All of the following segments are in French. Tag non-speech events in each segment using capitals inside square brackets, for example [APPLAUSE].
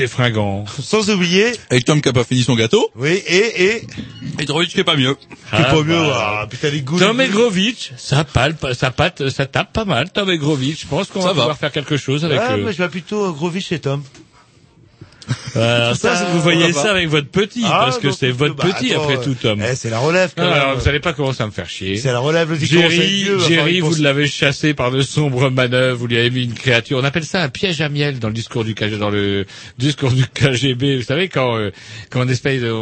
Et sans oublier, Et Tom qui a pas fini son gâteau. oui, et, et, Et Drovic fait pas mieux. c'est pas mieux, bah. ah, putain, les goûts. Tom. Egrovitch, ça palpe, ça pâte, ça tape pas mal. Tom Egrovitch, je pense qu'on va va. pouvoir faire quelque chose avec Ah, eux. moi, je vais plutôt euh, Grovich et Tom. Alors ça, ça, vous voyez ça avec votre petit, Ah, parce que c'est votre bah, petit attends, après tout, Tom. Eh, c'est la relève, quand Ah, même. alors vous allez pas commencer à me faire chier. C'est la relève, Jerry, Jerry, y vous l'avez chassé par de sombres manœuvres, vous lui avez mis une créature. On appelle ça un piège à miel dans le discours du KGB, dans le discours du KGB. Vous savez quand euh, quand on espèce de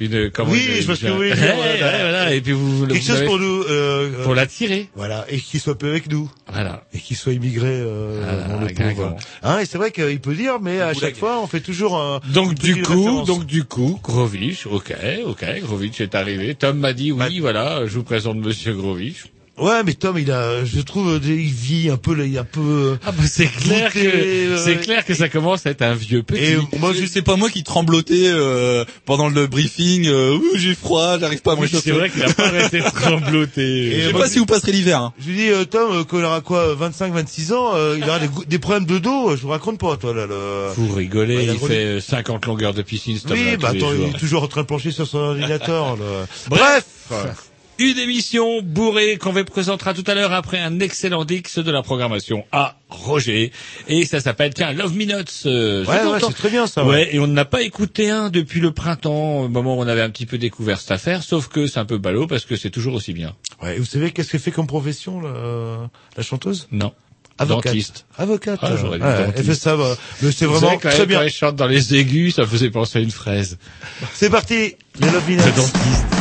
une comment Oui, je ce que vous voulez [LAUGHS] dire, voilà. voilà. Et puis vous, Quelque vous chose avez- pour nous, euh, pour euh, l'attirer. voilà, et qu'il soit peu avec nous. Voilà. Et qu'il soit immigré, euh, dans le pauvre. Hein, et c'est vrai qu'il peut dire, mais à chaque fois, on fait toujours un, Donc du coup, référence. donc du coup, Grovich, ok, ok, Grovich est arrivé. Tom m'a dit oui, Bah- voilà, je vous présente Monsieur Grovich. Ouais, mais Tom, il a, je trouve, il vit un peu, il est un peu, Ah bah c'est clair que euh, c'est clair que ça commence à être un vieux petit. et moi, Je sais pas moi qui tremblotais euh, pendant le briefing. Euh, Ouh, j'ai froid, j'arrive pas à me réchauffer. c'est vrai qu'il a pas arrêté de trembloter. [LAUGHS] Et Je sais moi, pas si vous passerez l'hiver. Hein. Je lui dis, euh, Tom, euh, quand il aura quoi, 25, 26 ans, euh, il aura des, des problèmes de dos, euh, je vous raconte pas, toi, là, le... Vous rigolez, Ouais, il fait euh, 50 longueurs de piscine, ce Oui, Tom-là, bah attends, il est toujours en train de plancher sur son [LAUGHS] ordinateur, le... Bref. Une émission bourrée qu'on vous présentera tout à l'heure après un excellent dix de la programmation à Roger. Et ça s'appelle, tiens, Love Minutes. Euh, Ouais, ouais, c'est très bien, ça, Ouais. ouais. et on n'a pas écouté un depuis le printemps, au moment où on avait un petit peu découvert cette affaire, sauf que c'est un peu ballot parce que c'est toujours aussi bien. Ouais, et vous savez qu'est-ce qu'elle fait comme profession, la, la chanteuse? Non. Avocate. Dentiste. Avocate. Ah, j'aurais ouais, elle fait ça, bah, mais c'est vraiment savez, quand très elle- bien. Quand elle chante dans les aigus, ça faisait penser à une fraise. C'est parti, les Love Minutes. Le dentiste.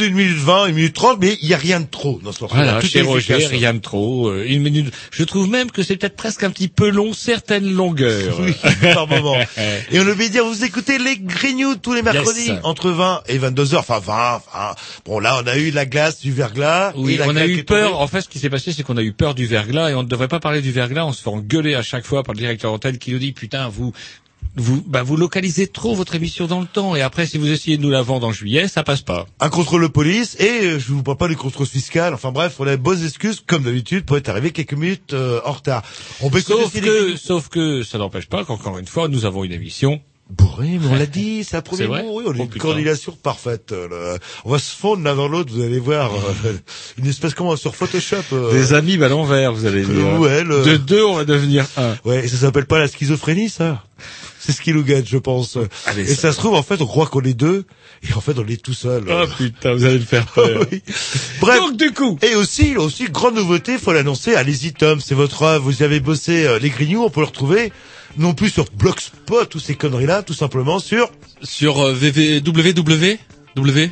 D'une minute vingt, une minute trente, mais il y a rien de trop dans ce morceau. Voilà, chez Roger, rien de trop. euh, une minute. Je trouve même que c'est peut-être presque un petit peu long, certaines longueurs. [LAUGHS] Oui, par moment. [LAUGHS] Et on oublie de dire, vous écoutez les Grignoux tous les mercredis, Yes. entre 20 et 22 heures, enfin 20, enfin, bon là on a eu la glace, du verglas, Oui, et la on a eu peur. tombée. En fait, ce qui s'est passé, c'est qu'on a eu peur du verglas et on ne devrait pas parler du verglas. On se fait engueuler à chaque fois par le directeur antenne qui nous dit putain vous vous bah vous localisez trop votre émission dans le temps et après si vous essayez de nous la vendre en juillet, ça passe pas. un contrôle de police et euh, je vous parle pas du contrôle fiscal. Enfin bref, on a bonnes excuses comme d'habitude pour être arrivé quelques minutes euh, en retard. On peut Sauf les que sauf que ça n'empêche pas qu'encore une fois nous avons une émission. Bourré, mais on l'a [LAUGHS] dit, c'est un premier mot, oui, on a Oh, une putain. coordination parfaite. euh, là. On va se fondre l'un dans l'autre, vous allez voir, euh, une espèce comment sur Photoshop. euh, Des amis à l'envers, vous allez dire. ouais, le- De deux, on va devenir un. Ouais, et ça s'appelle pas la schizophrénie, ça. C'est ce qui nous gâte, je pense. Allez, et ça- se trouve, en fait, on croit qu'on est deux, et en fait, on est tout seul. Oh putain, vous allez me faire peur. [LAUGHS] Oui. Bref. Donc du coup, Et aussi, aussi, grande nouveauté, faut l'annoncer, allez-y Tom, c'est votre œuvre, vous y avez bossé euh, les grignoux, on peut le retrouver, non plus sur Blogspot ou ces conneries-là, tout simplement sur Sur euh, www, W,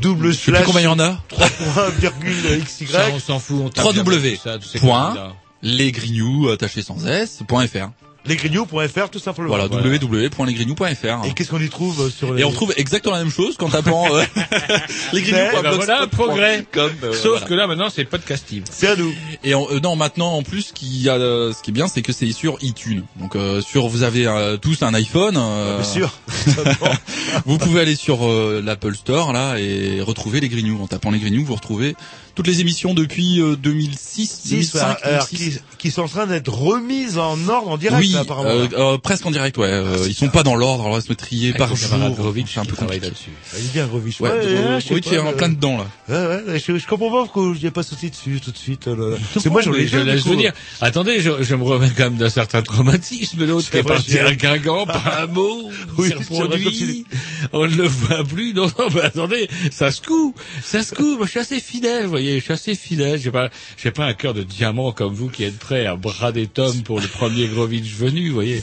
double je sais plus combien il y en a. 3.xy. ça, on s'en fout, on tape 3W. bien ça, tous ces Point. conneries-là. Les grignoux, attaché sans S, point .fr. Lesgrignoux.fr, tout simplement. Voilà, Voilà. www.lesgrignoux.fr. Et qu'est-ce qu'on y trouve euh, sur les... Et on trouve exactement la même chose qu'en tapant euh, [LAUGHS] [LAUGHS] les Mais, Eh ben voilà, progrès. Comme, euh, Sauf voilà. que là maintenant c'est podcasting. C'est à nous. Et euh, non, maintenant en plus, ce qui a, euh, ce qui est bien, c'est que c'est sur iTunes. Donc euh, sur, vous avez euh, tous un iPhone. euh, Bien sûr. [LAUGHS] Vous pouvez aller sur euh, l'Apple Store là et retrouver les Grignoux. En tapant les Grignoux, vous retrouvez toutes les émissions depuis euh, 2006, 6, 2005, alors, 2006. qui, qui sont en train d'être remises en ordre, en direct, oui, là, apparemment. euh, euh, presque en direct, ouais. Euh, ils sont pas dans l'ordre, alors on va se trier par jour. Grovitch C'est un qui peu travaille compliqué. là-dessus. Ah, Il est bien, Grovitch. Ouais, euh, oui, tu pas, es en euh, plein dedans là. Ouais, ouais, je, je comprends pas pourquoi je n'y ai pas sauté dessus tout de suite. là. C'est moi, j'en ai je laisse venir. Attendez, je, je me remets quand même d'un certain traumatisme. L'autre qui C'est est parti à. Guingamp par [LAUGHS] un mot, Oui, reproduit, on ne le voit plus. Non, non, mais attendez, ça se coud, ça se coud. Moi, je suis assez fidèle, vous voyez, je suis assez fidèle. J'ai pas, j'ai pas un cœur de diamant comme vous qui êtes prêt à brader Tom pour le premier Grovitch venu, vous voyez.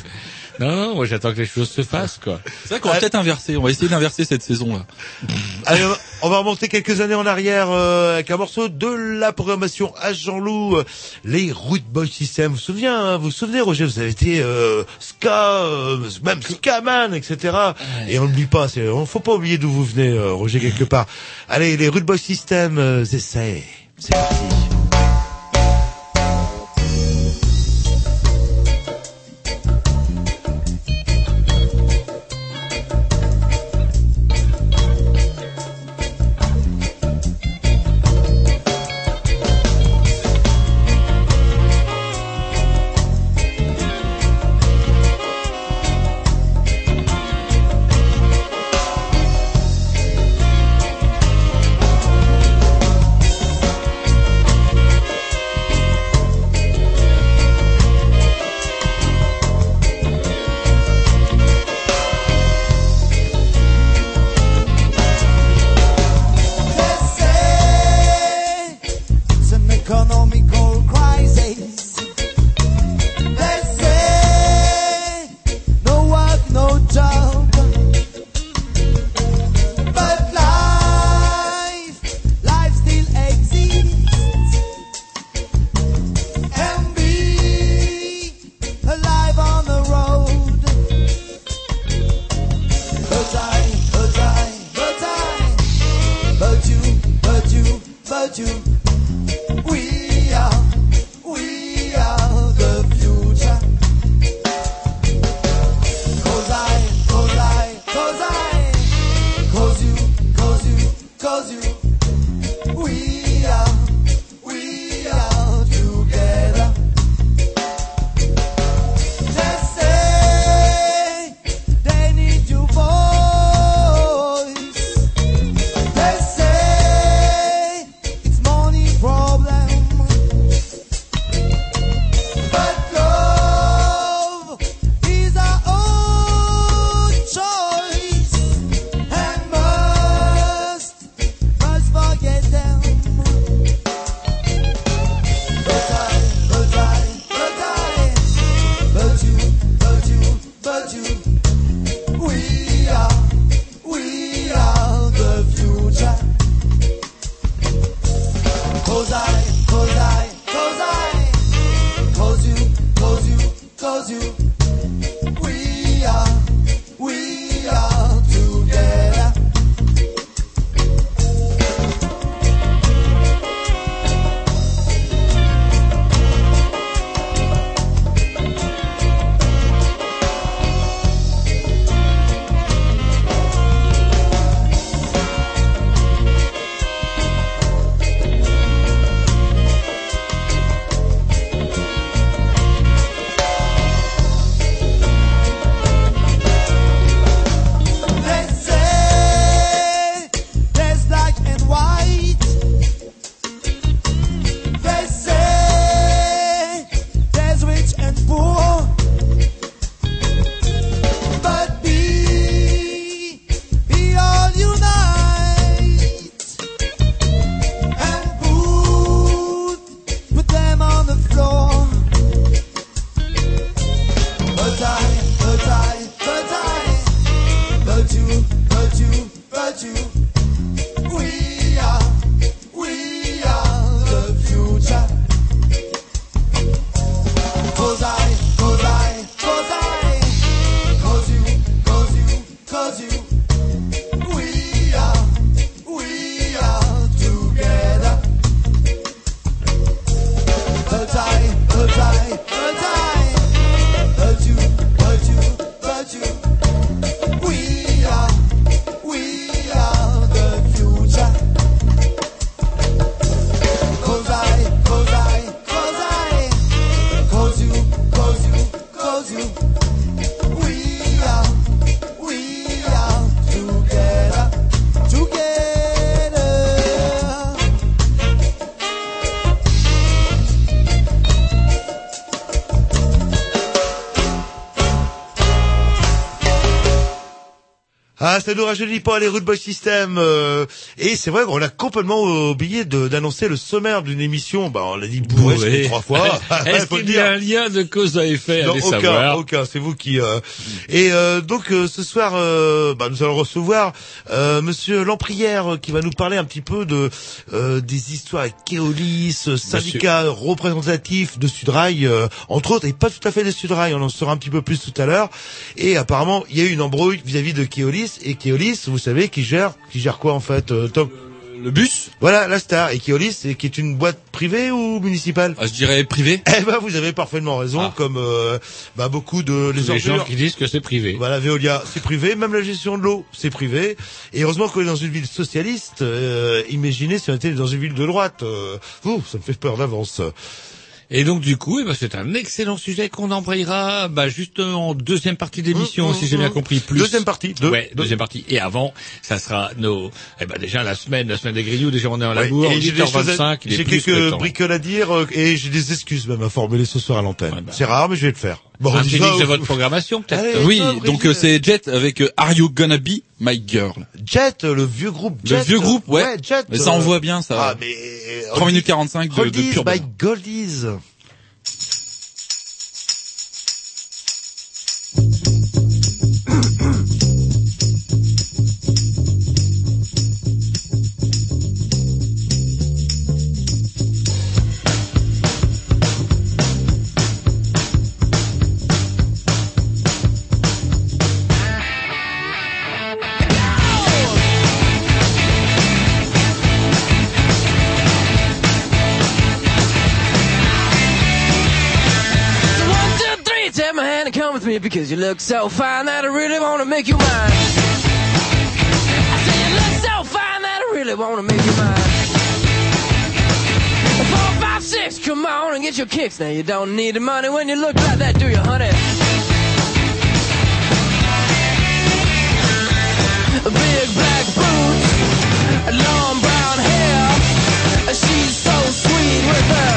Non, non, moi j'attends que les choses se fassent, quoi. C'est vrai qu'on va peut-être inverser. On va essayer d'inverser cette saison là. [LAUGHS] Allez, on va- on va remonter quelques années en arrière euh, avec un morceau de la programmation à Jean-Loup, euh, les Root Boy System. Vous vous souvenez, hein, vous vous souvenez, Roger, vous avez été euh, ska, euh, même Skaman, etc. Et on n'oublie pas, c'est, on faut pas oublier d'où vous venez, euh, Roger, quelque part. Allez, les Root Boy System, euh, essais. C'est parti. Nous rajeunit pas les Root Boy System. euh, et c'est vrai qu'on a complètement oublié de- d'annoncer le sommaire d'une émission. Bah, on l'a dit bourré Oui. trois fois. [LAUGHS] [LAUGHS] Est-ce qu'il y a un lien de cause à effet Non, aucun, savoir. aucun. C'est vous qui. euh, Et euh, donc euh, ce soir, euh, bah, nous allons recevoir euh, Monsieur Lamprière qui va nous parler un petit peu de euh, des histoires avec Keolis, syndicat représentatif de Sudrail, euh, entre autres, et pas tout à fait de Sudrail. On en saura un petit peu plus tout à l'heure. Et apparemment, il y a eu une embrouille vis-à-vis de Keolis et Keolis, vous savez, qui gère, qui gère quoi en fait, Tom? Le bus Voilà, la star. Et Keolis, c'est- qui est une boîte privée ou municipale ah, Je dirais privé. [LAUGHS] Eh ben, vous avez parfaitement raison, Ah. comme euh, bah, beaucoup de les Les gens qui disent que c'est privé. Voilà, Veolia, c'est privé, même la gestion de l'eau, c'est privé. Et heureusement qu'on est dans une ville socialiste. Euh, imaginez si on était dans une ville de droite. Euh, ouh, ça me fait peur d'avance. Et donc du coup, eh ben, c'est un excellent sujet qu'on embrayera bah, juste en deuxième partie d'émission, Hum, si j'ai bien hum, compris. Plus Deuxième partie. Deux, ouais, deux. deuxième partie. Et avant, ça sera nos. Eh ben déjà la semaine, la semaine des grignoux. Déjà on est en Ouais, labour. j'ai des choses à- 8h25. il est J'ai plus que quelques bricoles à dire euh, et j'ai des excuses même à formuler ce soir à l'antenne. Ouais, bah. C'est rare, mais je vais le faire. Bon, un de votre programmation peut-être. Oui, donc euh, c'est Jet avec euh, Are You Gonna Be My Girl Jet, le vieux groupe Jet. Le vieux groupe, ouais. Jet. Mais ça euh, envoie bien, ça. Ah, mais... 3 minutes 45 de, de Goldies pur by bonheur. Goldies. Me because you look so fine that I really wanna make you mine. I say you look so fine that I really wanna make you mine. Four, five, six, come on and get your kicks. Now you don't need the money when you look like that, do you, honey? Big black boots, long brown hair. She's so sweet with her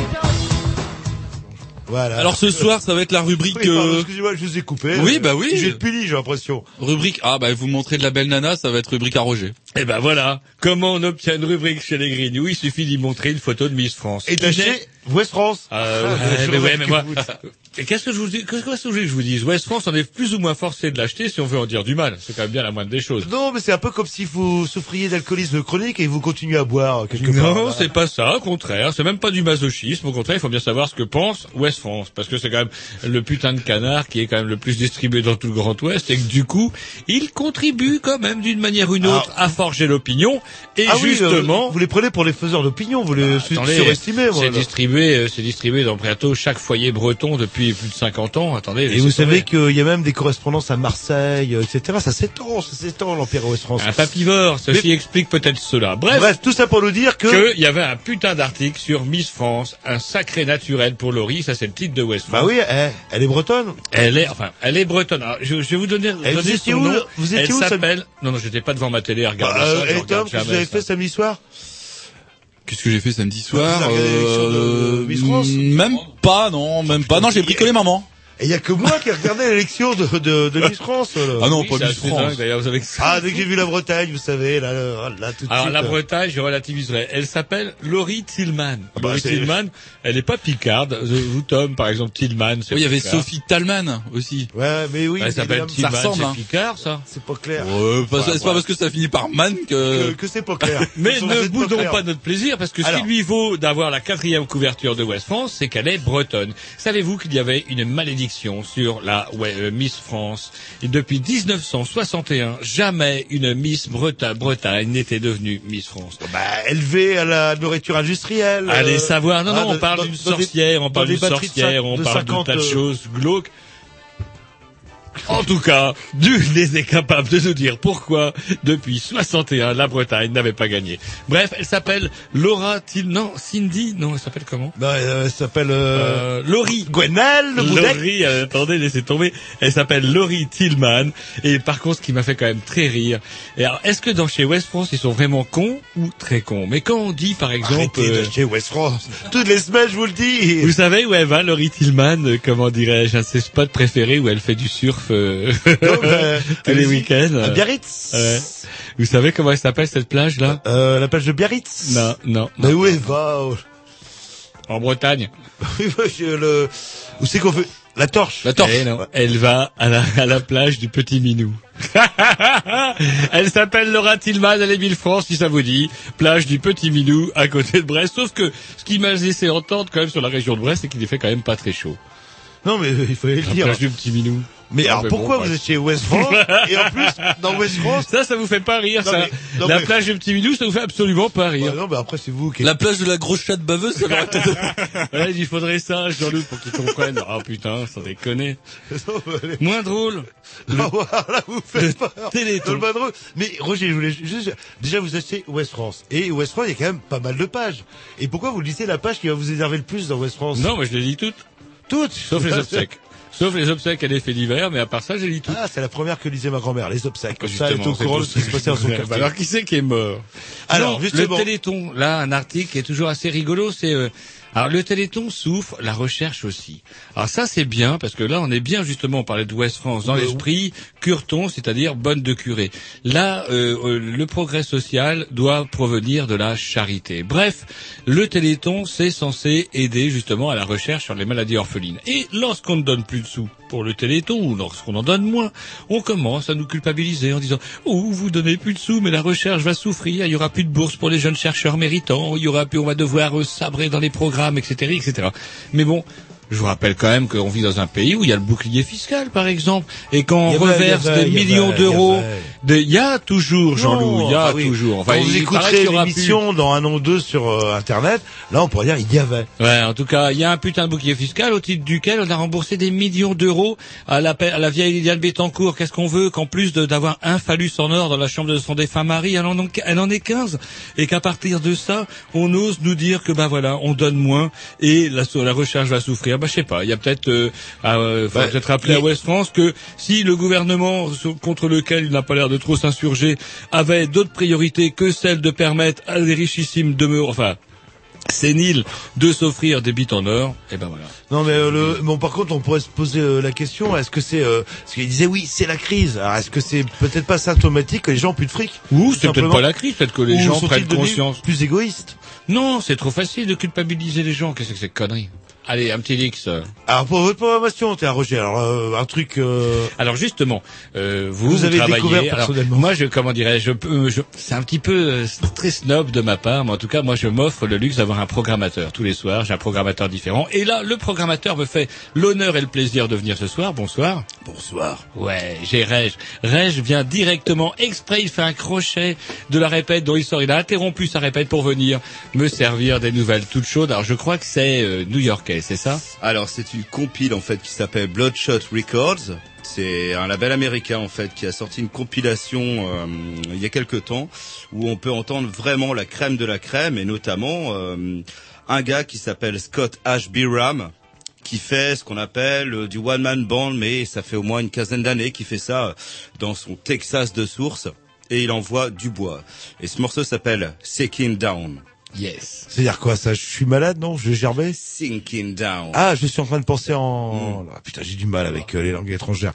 Voilà. Alors ce soir, ça va être la rubrique Oui, euh, excusez-moi, je vous ai coupé. Oui, bah oui. J'ai le puni, j'ai l'impression. rubrique Ah bah vous montrez de la belle nana, ça va être rubrique à Roger. Eh ben voilà, comment on obtient une rubrique chez les Grignoux Il suffit d'y montrer une photo de Miss France. Et d'acheter West France. Euh, Ah, ouais, mais ouais, mais moi, et qu'est-ce que je vous dis, qu'est-ce que vous voulez que je vous dise? West France, on est plus ou moins forcé de l'acheter si on veut en dire du mal. C'est quand même bien la moindre des choses. Non, mais c'est un peu comme si vous souffriez d'alcoolisme chronique et vous continuez à boire quelque part. Non, c'est pas ça, au contraire, c'est même pas du masochisme, au contraire, il faut bien savoir ce que pense West France, parce que c'est quand même le putain de canard qui est quand même le plus distribué dans tout le Grand Ouest, et que du coup, il contribue quand même d'une manière ou une autre à forger l'opinion, et Ah oui, justement... euh, vous les prenez pour les faiseurs d'opinion, vous les Attendez, surestimez, moi. c'est distribué, euh, c'est distribué dans bientôt chaque foyer breton depuis plus de 50 ans. Attendez, Et vous savez qu'il y a même des correspondances à Marseille, euh, etc. Ça s'étend, ça s'étend l'Empire West France. un papivore, ceci explique peut-être cela. Bref, Bref, tout ça pour nous dire que... qu'il y avait un putain d'article sur Miss France, un sacré naturel pour Laurie, ça c'est le titre de West France. Bah oui, elle est bretonne. Elle est, enfin, elle est bretonne. Alors, je, je vais vous donner, Et vous donner étiez son où, nom. vous étiez elle s'appelle, non, non, j'étais pas devant ma télé à regarder Bah, ça. euh, et Tom, qu'est-ce que vous avez fait samedi soir? Qu'est-ce que j'ai fait samedi soir Vous avez regardé l'élection de Miss France Même pas, non, même pas. Non, j'ai bricolé maman. Et il y a que moi qui ai regardé l'élection de, de, de Miss France. là. Ah non, Oui, pas Miss France. dingue, D'ailleurs, vous avez Ah, dès que j'ai vu la Bretagne, vous savez, là, là, là tout de Alors suite. la euh, Bretagne, je relativiserai. Elle s'appelle Laurie Tillman. bah, Laurie Tillman, elle est pas picarde. Vous Tom, par exemple, Tillman, Oui, il y avait. Sophie Talman aussi. Ouais, mais oui. Elle s'appelle Tillman, ressemble, c'est hein. picard, ça. C'est pas clair. Ouais, pas- c'est ouais. pas parce que ça finit par man Que, que... que c'est pas clair. [LAUGHS] Mais ne boudons pas notre plaisir, parce que ce qui lui vaut d'avoir la quatrième couverture de West France, c'est qu'elle est bretonne. Savez-vous qu'il y avait une malédiction sur la ouais, euh, Miss France Et depuis 1961, jamais une Miss Breta- Bretagne n'était devenue Miss France. Bah, élevé à la nourriture industrielle. Allez euh, savoir, non, ah, non, on dans- parle d'une sorcière, on parle d'une de sorcière, on parle 50, de tas de euh, choses glauques. En tout cas, nul n'est capable de nous dire pourquoi, depuis 61, la Bretagne n'avait pas gagné. Bref, elle s'appelle Laura Till... Non, Cindy Non, elle s'appelle comment? Bah, euh, elle s'appelle euh, euh, Laurie. Gwenelle le. Laurie, euh, attendez, laissez tomber. Elle s'appelle Laurie Tillman. Et par contre, ce qui m'a fait quand même très rire. Et alors, est-ce que dans chez West France, ils sont vraiment cons ou très cons? Mais quand on dit, par exemple, Arrêtez euh, d'acheter West France. Toutes les semaines, je vous le dis. vous savez où elle va, Laurie Tillman Comment dirais-je, un de ses spots préférés où elle fait du surf? Euh, Donc, euh, [LAUGHS] tous les week-ends. À Biarritz. Ouais. Vous savez comment elle s'appelle cette plage là? Euh, la plage de Biarritz. Non, non. Mais où elle va. En Bretagne. [LAUGHS] Le... Où c'est qu'on fait La torche. La torche. Eh non, elle va à la, à la plage du Petit Minou. [LAUGHS] elle s'appelle Laura Tillman, elle est Villefranche, si ça vous dit. Plage du Petit Minou, à côté de Brest. Sauf que ce qui m'a laissé entendre quand même sur la région de Brest, c'est qu'il fait quand même pas très chaud. Non, mais il fallait le dire. plage du Petit Minou. Mais Ah, alors mais pourquoi bon, vous chez West France [LAUGHS] et en plus dans West France Ça, ça vous fait pas rire, Non, ça. mais- non, la mais- plage du Petit Minou, ça vous fait absolument pas rire. Bah non, mais après c'est vous qui. La plage de la grosse chatte baveuse, ça peut-être... [LAUGHS] Il faudrait ça, Jean-Luc, pour qu'ils comprennent. Ah putain, sans déconner. Non, mais allez. Moins drôle. [LAUGHS] Ah, voilà, vous faites peur. Téléthon. Le bas drôle. Mais Roger, je voulais juste déjà vous achetez West France et West France il y a quand même pas mal de pages. Et pourquoi vous lisez la page qui va vous énerver le plus dans West France? Non, moi je les lis toutes. toutes, Sauf les obsèques. Sauf les obsèques et les faits divers, mais à part ça, j'ai lu tout. Ah, c'est la première que lisait ma grand-mère, les obsèques. Comme ça, elle est au courant de ce qui se passait dans son quartier. Alors, qui c'est qui est mort? Alors, Non, justement. Le Téléthon, là, un article qui est toujours assez rigolo, c'est... euh, alors, le Téléthon souffre, la recherche aussi. Alors ça, c'est bien, parce que là, on est bien, justement, on parlait de West France, dans Euh, l'esprit, cureton, c'est-à-dire bonne de curé. Là, euh, euh, le progrès social doit provenir de la charité. Bref, le Téléthon, c'est censé aider, justement, à la recherche sur les maladies orphelines. Et lorsqu'on ne donne plus de sous pour le Téléthon, ou lorsqu'on en donne moins, on commence à nous culpabiliser en disant « Oh, vous donnez plus de sous, mais la recherche va souffrir, il y aura plus de bourse pour les jeunes chercheurs méritants, il y aura plus, on va devoir euh, sabrer dans les programmes, etc., etc. » Mais bon, Je vous rappelle quand même qu'on vit dans un pays où il y a le bouclier fiscal, par exemple, et quand Il y on avait, reverse des millions avait, il y d'euros, il y a toujours, Jean-Loup, il y a toujours. Quand vous écouterez l'émission dans un an ou deux sur euh, Internet, là, on pourrait dire il y avait. Ouais, en tout cas, il y a un putain de bouclier fiscal au titre duquel on a remboursé des millions d'euros à la, à la vieille Liliane Bettencourt. Qu'est-ce qu'on veut qu'en plus d'avoir un phallus en or dans la chambre de son défunt mari, elle en, elle en est 15 et qu'à partir de ça, on ose nous dire que bah voilà, on donne moins et la, la recherche va souffrir. Bah je sais pas, il y a peut-être, euh, à, euh, faudrait Bah, peut-être rappeler à West France que si le gouvernement contre lequel il n'a pas l'air de trop s'insurger avait d'autres priorités que celle de permettre à des richissimes demeures, enfin séniles, de s'offrir des bites en or, et ben voilà. Non mais euh, le, bon par contre on pourrait se poser euh, la question est-ce que c'est euh, parce qu'il disait oui c'est la crise alors est-ce que c'est peut-être pas symptomatique que les gens ont plus de fric? Ou c'est peut-être pas la crise, peut-être que les Ou gens prennent conscience. plus égoïstes? Non, c'est trop facile de culpabiliser les gens. Qu'est-ce que c'est que connerie? Allez, un petit Lix. alors pour votre programmation t'es Roger alors euh, un truc euh, Alors justement, euh, vous, Vous avez travaillez. découvert alors, personnellement. moi, je comment dirais-je, je je, c'est un petit peu euh, très snob de ma part, mais en tout cas, moi, je m'offre le luxe d'avoir un programmateur tous les soirs. J'ai un programmateur différent, et là, le programmateur me fait l'honneur et le plaisir de venir ce soir. Bonsoir. bonsoir Ouais, j'ai Reg. Reg vient directement exprès, il fait un crochet de la répète dont il sort. Il a interrompu sa répète pour venir me servir des nouvelles toutes chaudes. Alors je crois que c'est euh, c'est ça Alors c'est une compile en fait qui s'appelle Bloodshot Records. C'est un label américain en fait qui a sorti une compilation euh, il y a quelque temps où on peut entendre vraiment la crème de la crème et notamment euh, un gars qui s'appelle Scott H. Biram qui fait ce qu'on appelle euh, du one man band mais ça fait au moins une quinzaine d'années qu'il fait ça euh, dans son Texas de source et il envoie du bois. Et ce morceau s'appelle Sinking Down. Yes. c'est à dire quoi ça je suis malade non je vais gerber Sinking Down. ah je suis en train de penser en Ah, putain j'ai du mal avec euh, les langues étrangères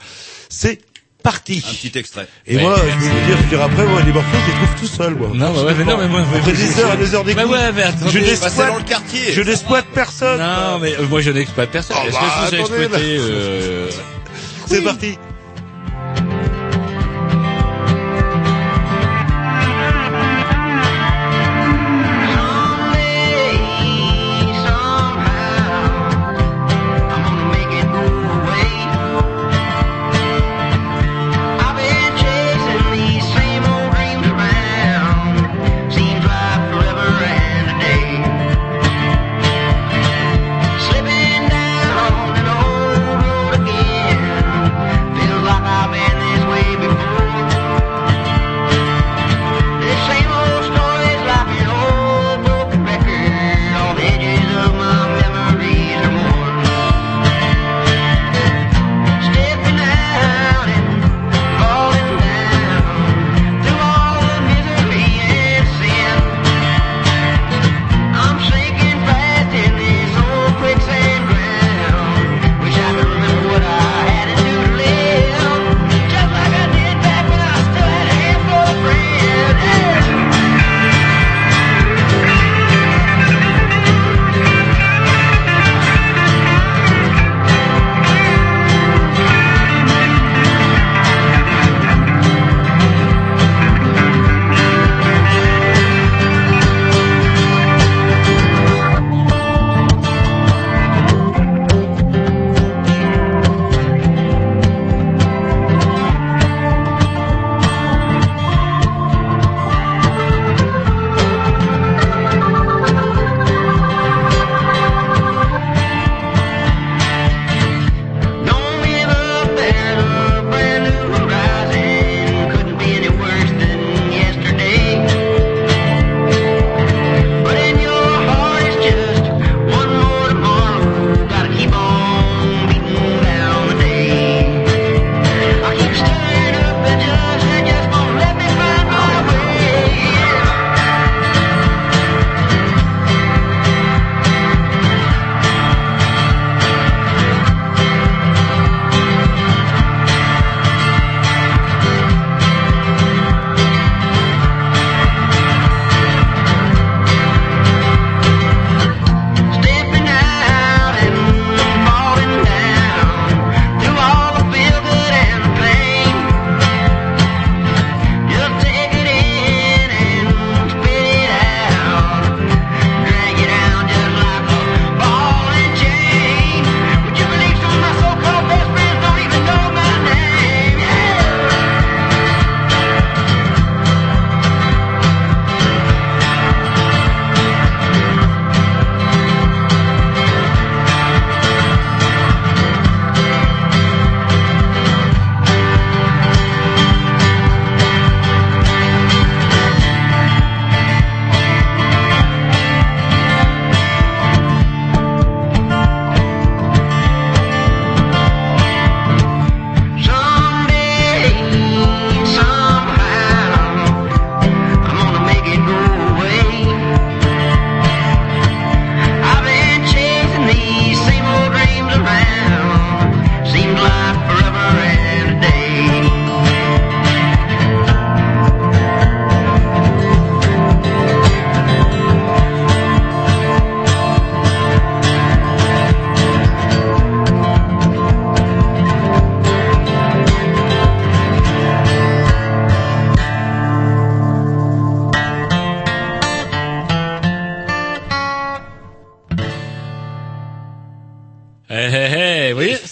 c'est parti Un petit extrait. et Ouais, moi je vous dire je veux dire après moi les morceaux je les trouve tout seul moi Non, bah ouais, mais non, mais moi, après des heures des heures Mais d'écoute ouais, mais attendez. je Bah, c'est n'exploite dans le quartier. je n'exploite personne Non, mais euh, moi je n'exploite personne. Oh, Est-ce bah, que je vous ai exploité euh... [LAUGHS] c'est parti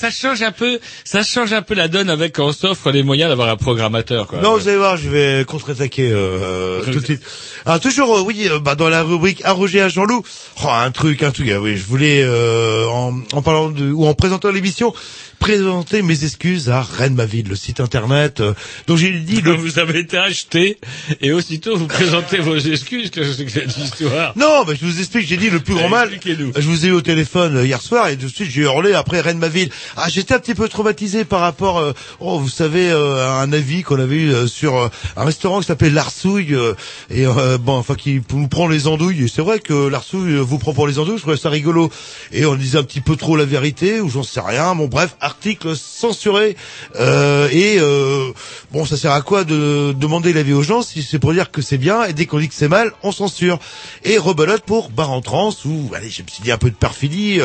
ça change un peu, ça change un peu la donne avec quand on s'offre les moyens d'avoir un programmateur, quoi. Non, vous allez voir, je vais contre-attaquer euh, tout de suite. Alors toujours, euh, oui, euh, bah, dans la rubrique arrogé à Jean-Loup, oh, un truc, un truc. ah oui, je voulais euh, en, en parlant de ou en présentant l'émission présenter mes excuses à Rennes ma ville, le site internet. euh, dont j'ai dit [LAUGHS] le vous avez été acheté et aussitôt vous présentez vos excuses. que c'est que cette histoire Non, mais je vous explique, j'ai dit le plus grand mal. Je vous ai eu au téléphone euh, hier soir et tout de suite j'ai hurlé après Rennes ma ville. Ah, j'étais un petit peu traumatisé par rapport, euh, oh, vous savez, euh, à un avis qu'on avait eu euh, sur euh, un restaurant qui s'appelle Larsouille euh, et euh, bon, enfin qui nous prend les andouilles. Et C'est vrai que Larsouille vous prend pour les andouilles. Je trouvais ça rigolo et on disait un petit peu trop la vérité ou j'en sais rien. Bon, bref, article censuré euh, et euh, bon, ça sert à quoi de demander l'avis aux gens si c'est pour dire que c'est bien et dès qu'on dit que c'est mal, on censure. Et rebelote pour Bar en Trans où, allez, je me suis dit un peu de perfidie.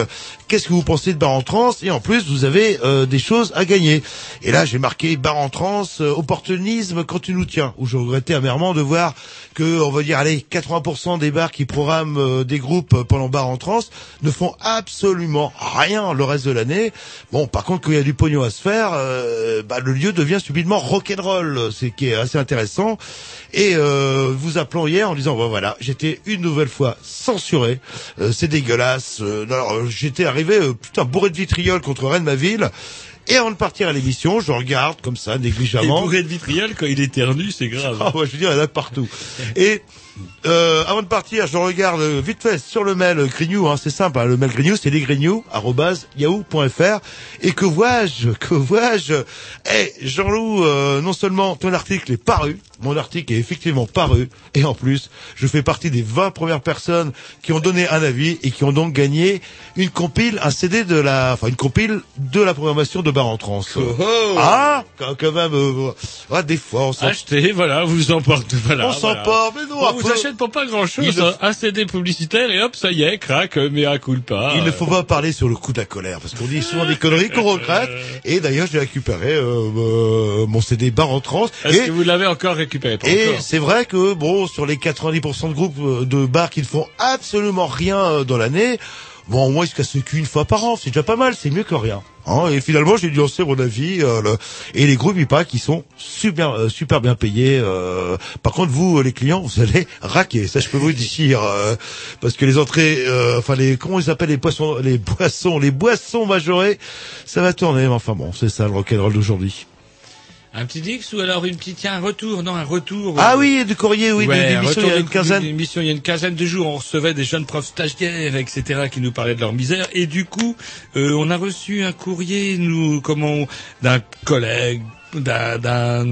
Qu'est-ce que vous pensez de Bar en Trans Et en plus, vous avez euh, des choses à gagner. Et là, j'ai marqué Bar en Trans, euh, opportunisme quand tu nous tiens. Où je regrettais amèrement de voir que, on va dire, allez, 80% des bars qui programment euh, des groupes euh, pendant Bar en Trans ne font absolument rien le reste de l'année. Bon, par contre, quand il y a du pognon à se faire, euh, bah, le lieu devient subitement rock'n'roll, c'est qui est assez intéressant. Et euh, vous appelant hier en disant, bah, voilà, j'étais une nouvelle fois censuré, c'est dégueulasse. Alors, j'étais arrivé, euh, putain, bourré de vitriol contre Rennes ma ville. Et avant de partir à l'émission, je regarde comme ça, Et négligemment. bourré de vitriol quand il éternue, c'est [LAUGHS] grave. Ah, ouais, je veux dire, il y en a partout. Et euh, avant de partir, je regarde vite fait sur le mail Grignou, hein, c'est simple, hein, le mail Grignou, c'est lesgrignoux@yahoo.fr. Et que vois-je, [LAUGHS] que vois-je? Eh, Jean-Loup, euh, non seulement ton article est paru, mon article est effectivement paru, et en plus, je fais partie des 20 premières personnes qui ont donné un avis et qui ont donc gagné une compile, un CD de la, enfin une compile de la programmation de Bar en Trans. Ah, quand même, euh, ah, des fois, on s'en Achetez, voilà, vous emportez, [LAUGHS] voilà. on voilà. s'emporte, mais non, On après- vous achète pour pas grand chose, Il ne- un CD publicitaire et hop, ça y est, crac, mais à culpa. Il ne faut pas parler sur le coup de la colère, parce qu'on dit souvent des conneries qu'on regrette. Et d'ailleurs, je l'ai récupéré, euh, euh, mon CD bar en trans. Est-ce Et, que vous l'avez encore récupéré? Pas et c'est vrai que, bon, sur les 90% de groupes euh, de bars qui ne font absolument rien euh, dans l'année, bon, au moins ils se cassent le cul une fois par an. C'est déjà pas mal, c'est mieux que rien. Hein, et finalement, j'ai nuancé mon avis. euh, le- et les groupes, il paraît qu'ils sont super, euh, super bien payés. euh. par contre, vous, euh, les clients, vous allez raquer. Ça, je peux vous dire, euh, parce que les entrées, euh, enfin les, comment ils s'appellent les poissons, les [LAUGHS] boissons, les boissons majorées, ça va tourner. Enfin bon, c'est ça le rock'n'roll d'aujourd'hui. Un petit Dix ou alors une petite, tiens, un retour, non, un retour. Ah euh, oui, du courrier, oui, Ouais, retour il y a une quinzaine. il y a une quinzaine de jours, on recevait des jeunes profs stagiaires, etc., qui nous parlaient de leur misère. Et du coup, euh, on a reçu un courrier, nous, comment, d'un collègue, d'un,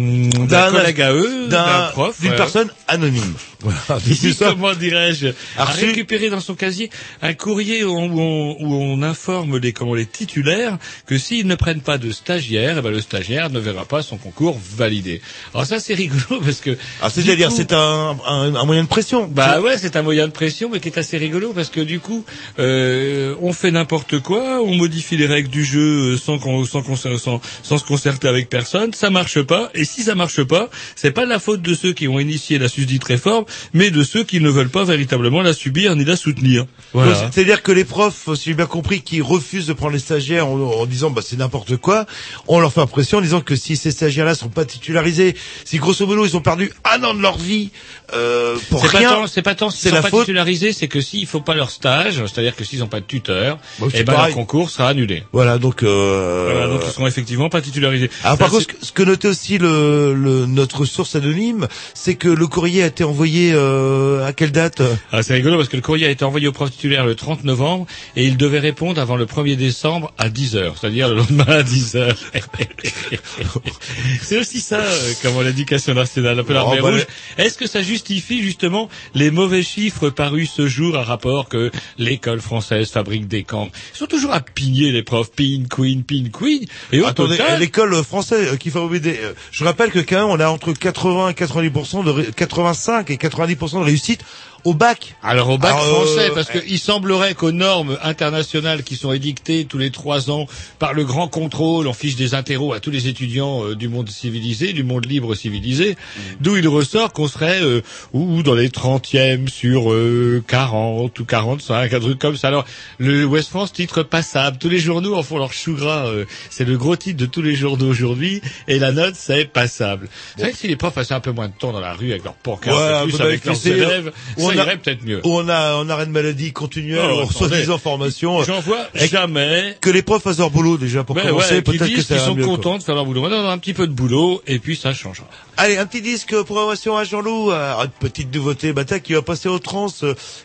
collègue à eux, d'un, prof, d'une ouais. personne anonyme. [LAUGHS] Voilà, comment dirais-je, a récupéré dans son casier un courrier où on, où on, informe les, comment, les titulaires que s'ils ne prennent pas de stagiaire, eh ben, le stagiaire ne verra pas son concours validé. Alors ça, c'est rigolo [LAUGHS] parce que... Ah, c'est-à-dire, c'est un, un, un moyen de pression. bah ouais, c'est un moyen de pression, mais qui est assez rigolo parce que du coup, euh, on fait n'importe quoi, on modifie les règles du jeu euh, sans qu'on sans, sans, sans se concerter avec personne, ça marche pas. Et si ça marche pas, c'est pas la faute de ceux qui ont initié la susdite réforme, mais de ceux qui ne veulent pas véritablement la subir ni la soutenir. Voilà. C'est-à-dire que les profs, si j'ai bien compris, qui refusent de prendre les stagiaires en, en disant bah c'est n'importe quoi, on leur fait impression en disant que si ces stagiaires-là sont pas titularisés, si grosso modo ils ont perdu un an de leur vie euh, pour C'est pas rien, tant, c'est pas tant s'ils c'est sont la pas faute. titularisés, c'est que s'il faut pas leur stage, c'est-à-dire que s'ils n'ont pas de tuteur, Bah, c'est eh ben pareil. leur concours sera annulé. Voilà donc. Euh... Voilà, donc ils seront effectivement pas titularisés. Alors par Ça, contre, ce que- notait aussi le, le- notre source anonyme, c'est que le courrier a été envoyé euh, à quelle date? Ah, c'est rigolo parce que le courrier a été envoyé au prof titulaire le 30 novembre et il devait répondre avant le 1er décembre à 10 heures, c'est-à-dire le lendemain à 10 heures. [LAUGHS] c'est aussi ça, euh, comme l'éducation nationale, un peu l'armée Oh, bah, rouge. Est-ce que ça justifie justement les mauvais chiffres parus ce jour à rapport que l'école française fabrique des camps? Ils sont toujours à pigner les profs, pin, queen, pin, queen. Et au Attendez, l'école française euh, qui euh, Je rappelle que quand même on a entre 80 et 90 de ré- 85 et 90% de réussite au bac. Alors au bac Alors, français, euh, parce qu'il semblerait qu'aux normes internationales qui sont édictées tous les trois ans par le grand contrôle, on fiche des interros à tous les étudiants euh, du monde civilisé, du monde libre civilisé, Mm. d'où il ressort qu'on serait euh, ou dans les 30e sur euh, 40 ou 45, un truc comme ça. Alors le West France titre passable. Tous les journaux en font leur chou gras. euh, c'est le gros titre de tous les journaux aujourd'hui, et la note c'est passable. Vous savez que si les profs passaient un peu moins de temps dans la rue avec leurs pancartes, Ouais, plus avec leurs écoutez, élèves, on ça a- irait peut-être mieux. Où on a on arrêt de maladie continuelle, Oh, on reçoit des informations. J'en vois jamais. Que les profs fassent leur boulot déjà pour Ben commencer, ouais, peut-être qu'ils sont mieux, quoi. contents de faire leur boulot. Maintenant, on a un petit peu de boulot, et puis ça changera. Allez, un petit disque programmation à Jean-Loup, euh, une petite nouveauté, Bata qui va passer au trans,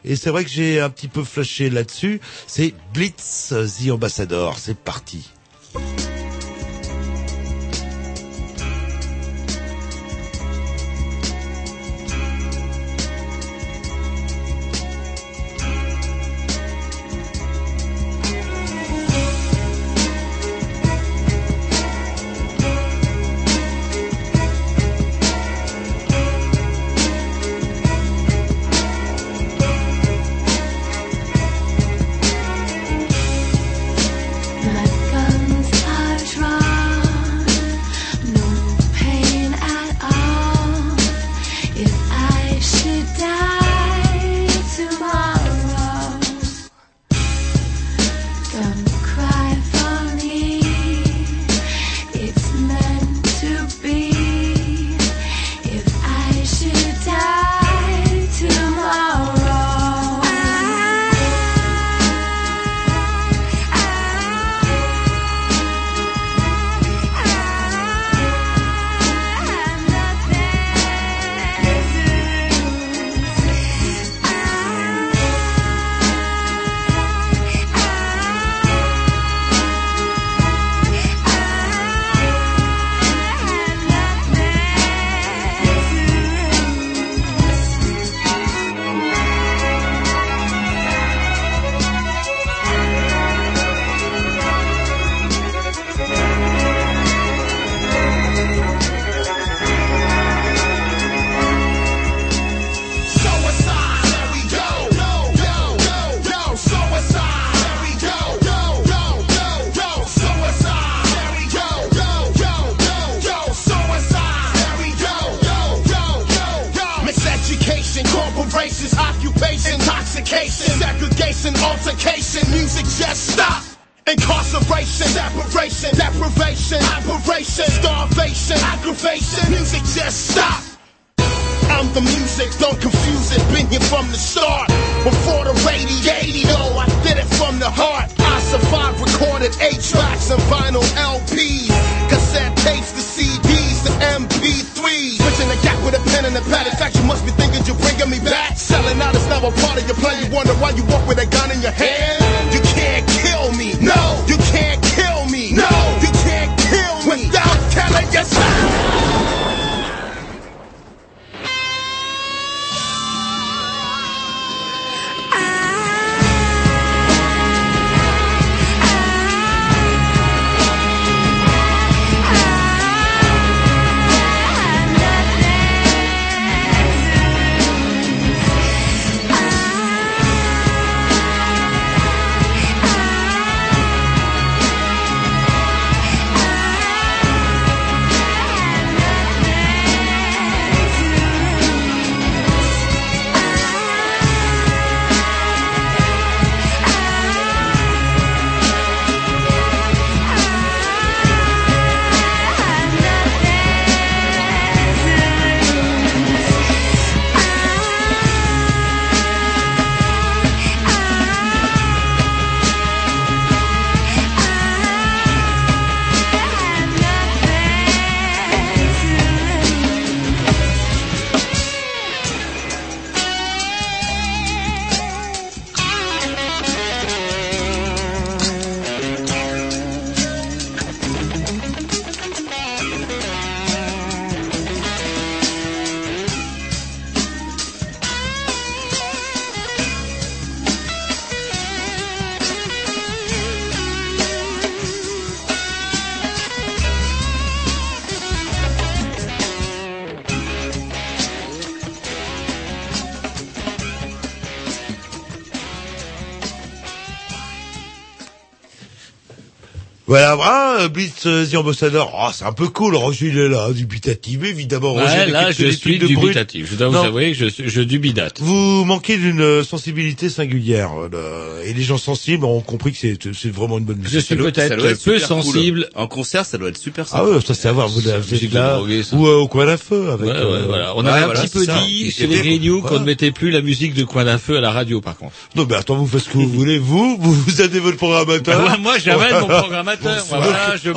et c'est vrai que j'ai un petit peu flashé là-dessus. C'est Blitz The Ambassador, c'est parti. You're bringing me back. Selling out is now a part of your plan. You wonder why you walk with a gun in your hand. Ah, euh, The Ambassador, oh, c'est un peu cool, Roger il est là, dubitatif, évidemment. Roger, Ouais, il a là, je suis dubitatif. Je dois vous Non. avouer que je, je dubidate. Vous manquez d'une euh, sensibilité singulière, euh, et les gens sensibles ont compris que c'est vraiment une bonne musique. Je suis peut-être peu sensible. En concert, ça doit être super Ah sympa. ouais, ça c'est à voir, vous, êtes là, ou euh, au coin d'un feu, avec... Ouais, ouais, euh, voilà. On ouais, avait un voilà, petit peu dit chez les voilà. qu'on ne mettait plus la musique de Coin d'un Feu à la radio, par contre. Non, mais attends, vous faites ce que vous voulez, vous, vous, êtes votre programmateur. Bah [LAUGHS] moi, j'amène mon programmateur. Voilà, je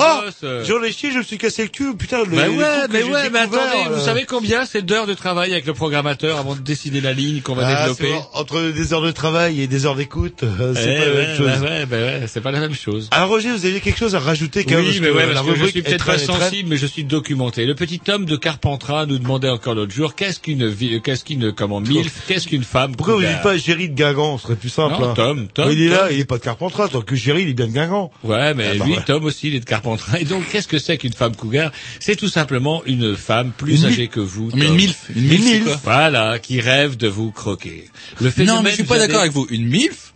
Euh. J'en ai chié, je me suis cassé le cul, putain, le, Bah ouais, mais ouais, mais attendez, vous euh, savez combien c'est d'heures de travail avec le programmateur avant de décider la ligne qu'on va ah, développer bon, entre des heures de travail et des heures d'écoute, euh, [LAUGHS] c'est Eh pas la ouais, même chose. bah ouais, bah ouais, c'est pas la même chose. Alors Roger, vous avez quelque chose à rajouter quand Oui, mais ouais, la parce que je suis peut-être très- sensible, mais je suis documenté. Le petit homme de Carpentras nous demandait encore l'autre jour, qu'est-ce qu'une vie, qu'est-ce qu'une, comment, milf, qu'est-ce qu'une femme Pourquoi vous dites pas Géry de Guingamp, ce serait plus simple. Non, hein. Tom, Tom, il est là, il est pas de Carpentras, tant que Géry, il est bien de Guingamp. Ouais, mais Ah bah lui. Tom aussi, il est de Carpentras. Et donc, qu'est-ce que c'est qu'une femme cougar? C'est tout simplement une femme plus Une âgée que vous. Mais une milf, une milf, quoi? Voilà, qui rêve de vous croquer. Le Non, mais je suis pas d'accord avec vous. Une MILF,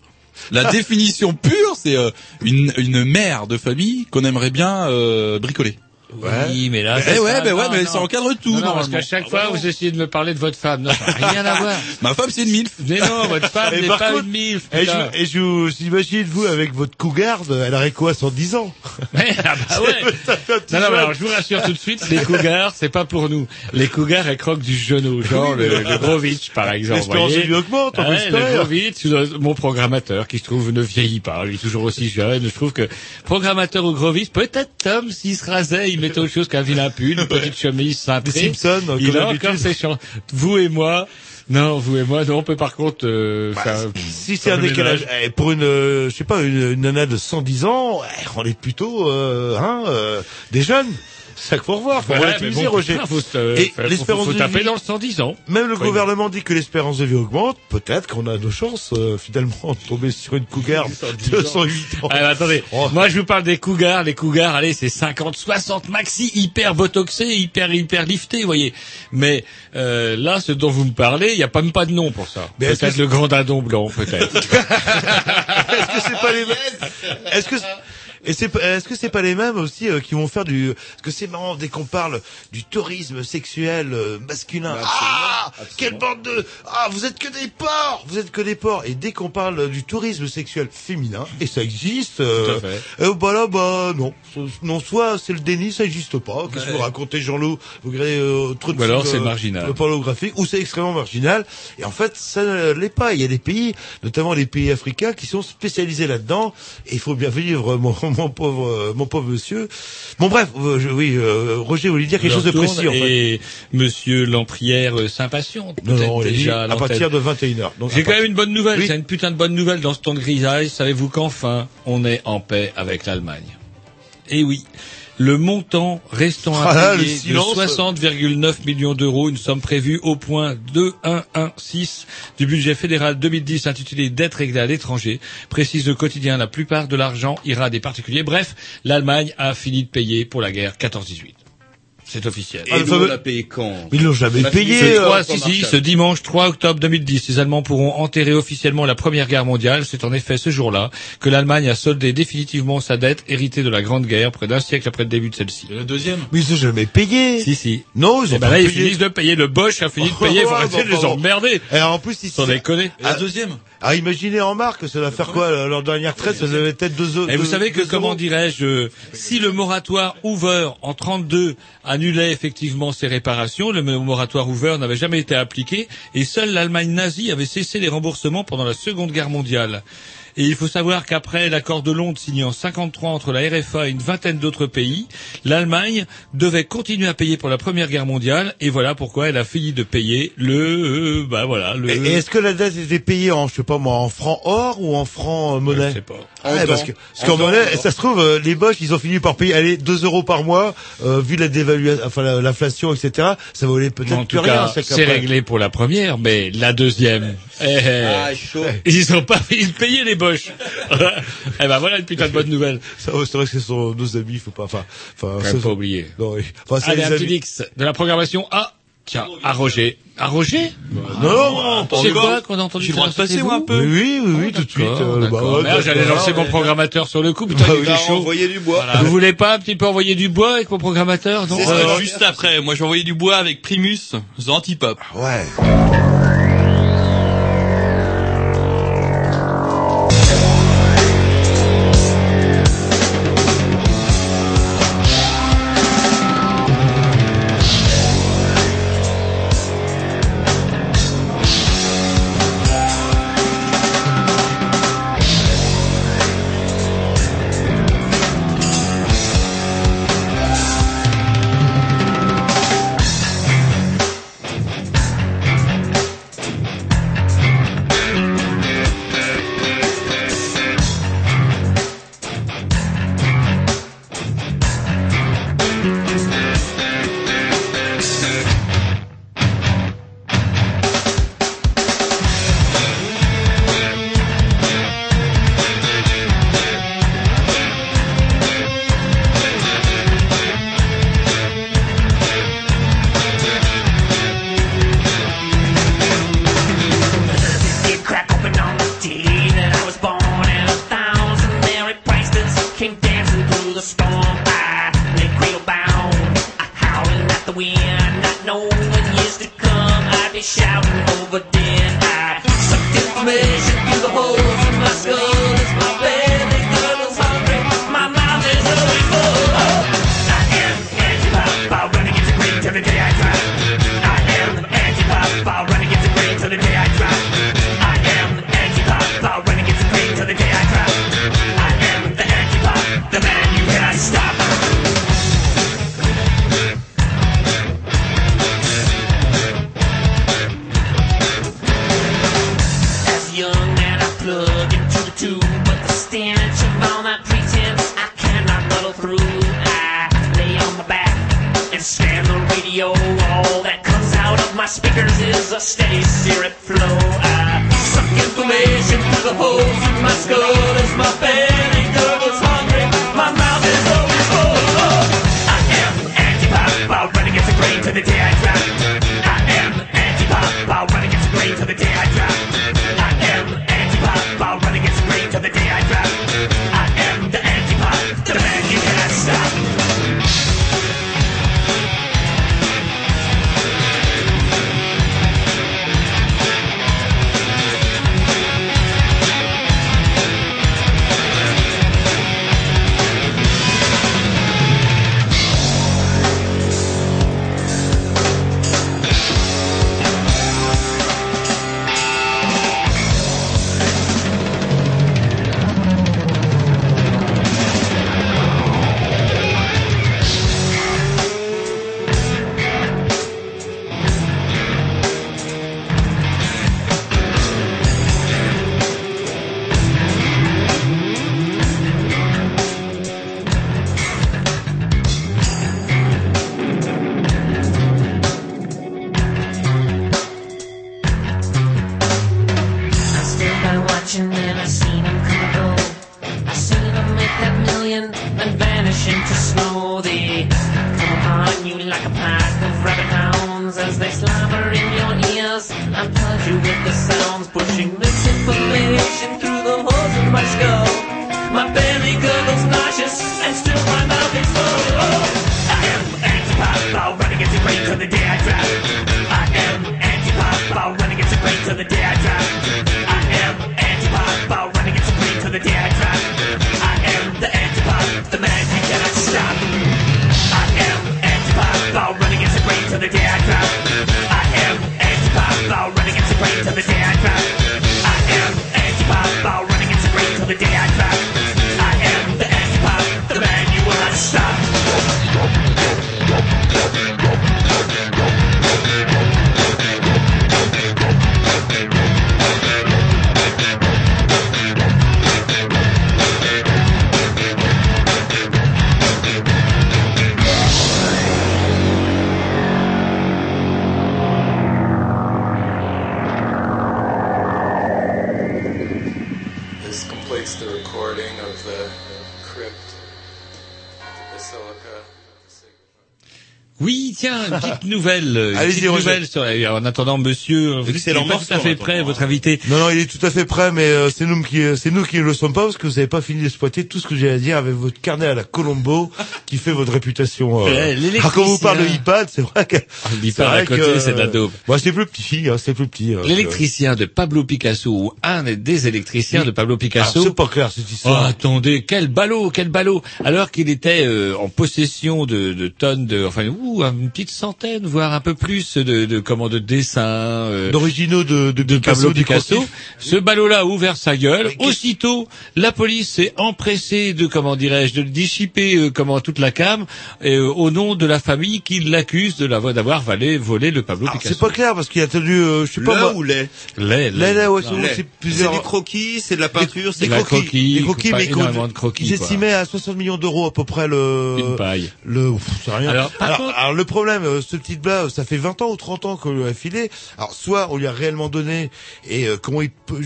la définition pure, c'est euh, une, une mère de famille qu'on aimerait bien euh, bricoler. Oui, mais là, Eh ouais, mais ouais, mais ça encadre tout, Non, non, parce qu'à chaque fois, vous essayez de me parler de votre femme. Non, ça n'a rien à voir. [LAUGHS] Ma femme, c'est une MILF. Mais non, votre femme n'est pas une milf. Et je, et je vous imagine, vous, avec votre cougarde, elle aurait quoi, 110 ans? [LAUGHS] Ouais, ah bah ouais. [LAUGHS] Non, non, mais alors, je vous rassure tout de suite, les cougars, c'est pas pour nous. Les cougars, elles croquent du genou, genre le, le Grovitch, par exemple. L'espérance vie augmente, on le Grovitch, euh, mon programmateur, qui je trouve ne vieillit pas, lui toujours aussi jeune. Je trouve que programmateur au Grovitch, peut-être Tom, s'il se rasait, il mettait autre chose qu'un vilain pull, une petite chemise cintrée. Euh, Il a encore ses chants. Vous et moi, non, vous et moi, non, on peut par contre euh, Bah, faire- si c'est un décalage, eh, pour une, euh, je sais pas, une, une nana de 110 ans, eh, on est plutôt, euh, hein, euh, des jeunes. C'est ça qu'il faut revoir, faut Ouais, relativiser, bon, Roger. faut euh, Et l'espérance de vie- dans le 110 ans. Même le Oui. gouvernement dit que l'espérance de vie augmente. Peut-être qu'on a nos chances, euh, finalement, de tomber sur une cougar [LAUGHS] de 108 ans. Ah, bah, attendez, Oh. moi je vous parle des cougars, les cougars, allez, c'est 50, 60 maxi, hyper botoxés, hyper, hyper liftés, vous voyez. Mais euh, là, ce dont vous me parlez, il n'y a pas même pas de nom pour ça. Peut-être le grand dindon blanc, peut-être. [LAUGHS] Est-ce que c'est pas les mêmes? Est-ce que et c'est est-ce que c'est pas les mêmes aussi euh, qui vont faire du parce que c'est marrant dès qu'on parle du tourisme sexuel euh, masculin. Ah quelle bande de ah vous êtes que des porcs, vous êtes que des porcs. Et dès qu'on parle du tourisme sexuel féminin et ça existe euh, Tout à fait. euh, bah là bah non. Non soit c'est le déni ça existe pas. Qu'est-ce que vous racontez Jean-Loup vous créez euh, trop de Ou alors c'est euh, marginal. euh, pornographique ou c'est extrêmement marginal. Et en fait ça ne l'est pas. Il y a des pays notamment les pays africains qui sont spécialisés là-dedans. Et il faut bien vivre mon, [LAUGHS] mon pauvre euh, mon pauvre monsieur bon bref euh, je- oui euh, Roger voulait dire quelque chose de précis en fait Et Monsieur Lamprière s'impatiente. non non on l'a dit déjà à partir de 21h donc J'ai quand même une bonne nouvelle, Oui. c'est une putain de bonne nouvelle dans ce temps de grisaille. Savez-vous qu'enfin, on est en paix avec l'Allemagne? Eh oui, le montant restant Ah à payer de silence. 60,9 millions d'euros, une somme prévue au point 2116 du budget fédéral 2010 intitulé Dette réglée à l'étranger, précise le quotidien, la plupart de l'argent ira à des particuliers. Bref, l'Allemagne a fini de payer pour la guerre 14-18. C'est officiel. Et Ah, le nous, on l'a payé quand? Ils l'ont jamais payé Ce euh, 3, Marshall. si, si, ce dimanche 3 octobre 2010, les Allemands pourront enterrer officiellement la Première Guerre mondiale. C'est en effet ce jour-là que l'Allemagne a soldé définitivement sa dette héritée de la Grande Guerre près d'un siècle après le début de celle-ci. Et le deuxième? Mais ils ont jamais payé Si, si. non ils ont Et ben pas là, ils payé finissent de payer. Le Bosch a fini de payer. [LAUGHS] Faut arrêter bon, de les emmerder. et en plus ils Sans déconner. Et la deuxième? Ah imaginez en marque ça va faire quoi leur dernière retraite ça devait être deux euros Et vous savez que, comment dirais-je, euh, si le moratoire Hoover en 32 annulait effectivement ces réparations, le moratoire Hoover n'avait jamais été appliqué et seule l'Allemagne nazie avait cessé les remboursements pendant la Seconde Guerre mondiale. Et il faut savoir qu'après l'accord de Londres signé en 53 entre la RFA et une vingtaine d'autres pays, l'Allemagne devait continuer à payer pour la Première Guerre mondiale et voilà pourquoi elle a fini de payer le, euh, bah voilà, le. Et, est-ce que la dette était payée en, je sais pas moi, en francs or ou en francs euh, monnaie Je sais pas. Ah, parce que, parce qu'en monnaie, ça se trouve, euh, les Boches, ils ont fini par payer, allez, 2 euros par mois, euh, vu la dévaluation, enfin, la- l'inflation, etc., ça valait peut-être plus rien, cas, c'est réglé pour la première, mais la deuxième. eh, eh, Ah, chaud. Ils ont pas fini de payer les boches gauche. eh ben voilà une putain de bonne nouvelle. Ça oh, C'est vrai que ce sont nos amis, faut pas, enfin, enfin. Faut pas oublier. Non, Allez, un petit de la programmation A. Tiens, à Roger. À Roger bah, ah, Non, pas C'est quoi qu'on a entendu J'ai le droit de passer, moi, un peu Oui, oui, oui, tout de suite. Euh, J'allais lancer mon programmateur sur le coup, putain, bah, il oui, chaud. Du bois. Vous voulez pas un petit peu envoyer du bois avec mon programmateur non euh, Juste après, moi j'ai envoyé du bois avec Primus, The Antipop. Ah ouais. Nouvelle. euh, Une petite nouvelle sur la- En attendant, monsieur, vous Excellent n'êtes pas tout à fait prêt, votre invité. Non, non, il est tout à fait prêt, mais euh, c'est nous qui, euh, c'est nous qui ne le sommes pas parce que vous n'avez pas fini d'exploiter tout ce que j'ai à dire avec votre carnet à la Colombo [LAUGHS] qui fait votre réputation. Eh, Euh... l'électricien. Ah, quand vous parlez de iPad, c'est vrai que. l'iPad c'est vrai à côté, c'est de la daube. Moi, c'est plus petit, hein, c'est plus petit. hein, L'électricien de Pablo Picasso, ou un des électriciens de Pablo Alors, Picasso. c'est pas clair cette Oh, histoire. attendez, quel ballot, quel ballot Alors qu'il était euh, en possession de, de tonnes de, enfin, ouh, une petite centaine, voire un peu plus de, de comment, de dessins euh, D'originaux de, de, de Pablo Picasso. Ce ballot-là a ouvert sa gueule. Aussitôt, la police s'est empressée de, comment dirais-je, de dissiper, euh, comment, toute la cam, euh, au nom de la famille qui l'accuse de l'avoir, d'avoir volé, volé le Pablo Alors, Picasso. c'est pas clair parce qu'il a tenu, euh, je sais pas Le moi. ou les Lait, Là, là, ouais, Lait. C'est C'est plusieurs. des croquis, c'est de la peinture, c'est Des la croquis, croquis, des croquis, mais énormément de croquis, ils quoi. estimaient à 60 millions d'euros à peu près le. Une paille. Le, c'est rien. Alors, Alors, par contre- alors, le problème, euh, ce petit là, ça fait 20 ans ou 30 ans qu'on lui a filé. Alors soit on lui a réellement donné et euh, comment il peut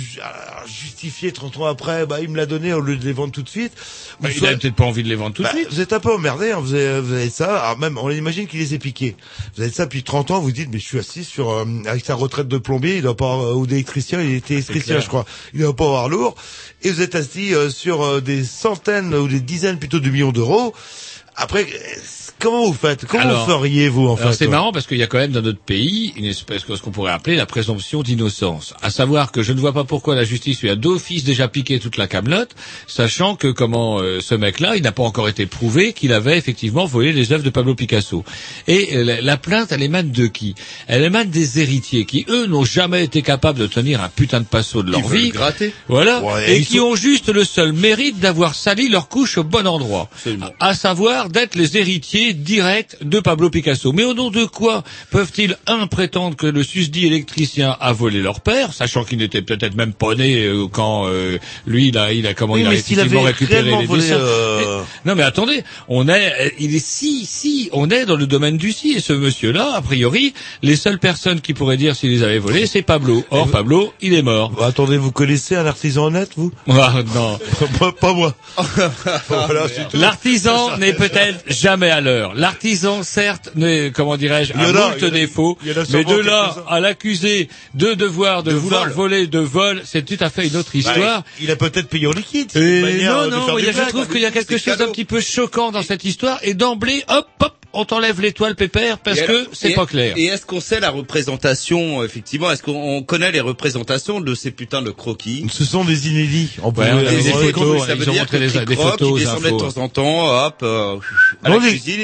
justifier 30 ans après, bah il me l'a donné au lieu de les vendre tout de suite. Bah, il soit- a peut-être pas envie de les vendre tout de bah, suite. vous êtes un peu emmerdé, hein, vous, avez, vous avez ça. Alors même, on imagine qu'il les ait piqués. Vous avez ça depuis 30 ans, vous dites, mais je suis assis sur euh, avec sa retraite de plombier, il doit pas ou d'électricien, il était électricien. Je crois. Il doit pas avoir lourd. Et vous êtes assis euh, sur euh, des centaines ou des dizaines plutôt de millions d'euros. Après, comment vous faites? Comment Alors- vous feriez vous en fait Alors c'est marrant parce qu'il y a quand même dans notre pays une espèce que ce qu'on pourrait appeler la présomption d'innocence. À savoir que je ne vois pas pourquoi la justice lui a d'office déjà piqué toute la camelote, sachant que comment euh, ce mec-là, il n'a pas encore été prouvé qu'il avait effectivement volé les œuvres de Pablo Picasso. Et euh, la, la plainte, elle émane de qui? Elle émane des héritiers qui eux n'ont jamais été capables de tenir un putain de passo de leur Ils vie. gratter. Voilà, Ouais, et qui sont- ont juste le seul mérite d'avoir sali leur couche au bon endroit. Absolument. À savoir d'être les héritiers directs de Pablo Picasso. Mais au nom de quoi peuvent-ils, un, prétendre que le susdit électricien a volé leur père, sachant qu'il n'était peut-être même pas né euh, quand euh, lui, il a, il a, comment Oui, il a effectivement récupéré les volé, dessins. euh, Mais- non mais attendez, on est, il est si, si, on est dans le domaine du si, et ce monsieur-là, a priori, les seules personnes qui pourraient dire s'il les avait volés, c'est Pablo. Or, Pablo, il est mort. Bah, attendez, vous connaissez un artisan honnête, vous? Ah, non. [LAUGHS] pas, pas moi. [LAUGHS] voilà. L'artisan [LAUGHS] n'est peut-être jamais à l'heure. L'artisan, certes, n'est, comment dirais-je, Il y un moult défaut, mais de là à l'accuser de devoir de, De vouloir vol. voler de vol, c'est tout à fait une autre histoire. Bah, il a peut-être payé en liquide. Et non, non, il y a- je blague. trouve qu'il y a quelque chose d'un petit peu choquant dans cette histoire, et d'emblée, hop, hop, on t'enlève l'étoile pépère parce Et que alors- c'est pas clair. Et est-ce qu'on sait la représentation, effectivement, est-ce qu'on connaît les représentations de ces putains de croquis? Ce sont des inédits. On peut Ouais, on a des on- photos, ça ils veut ont dire montré que les- Kid des Rock, photos aux il descendait de temps en temps, hop, euh, à Non, la mais- cuisine,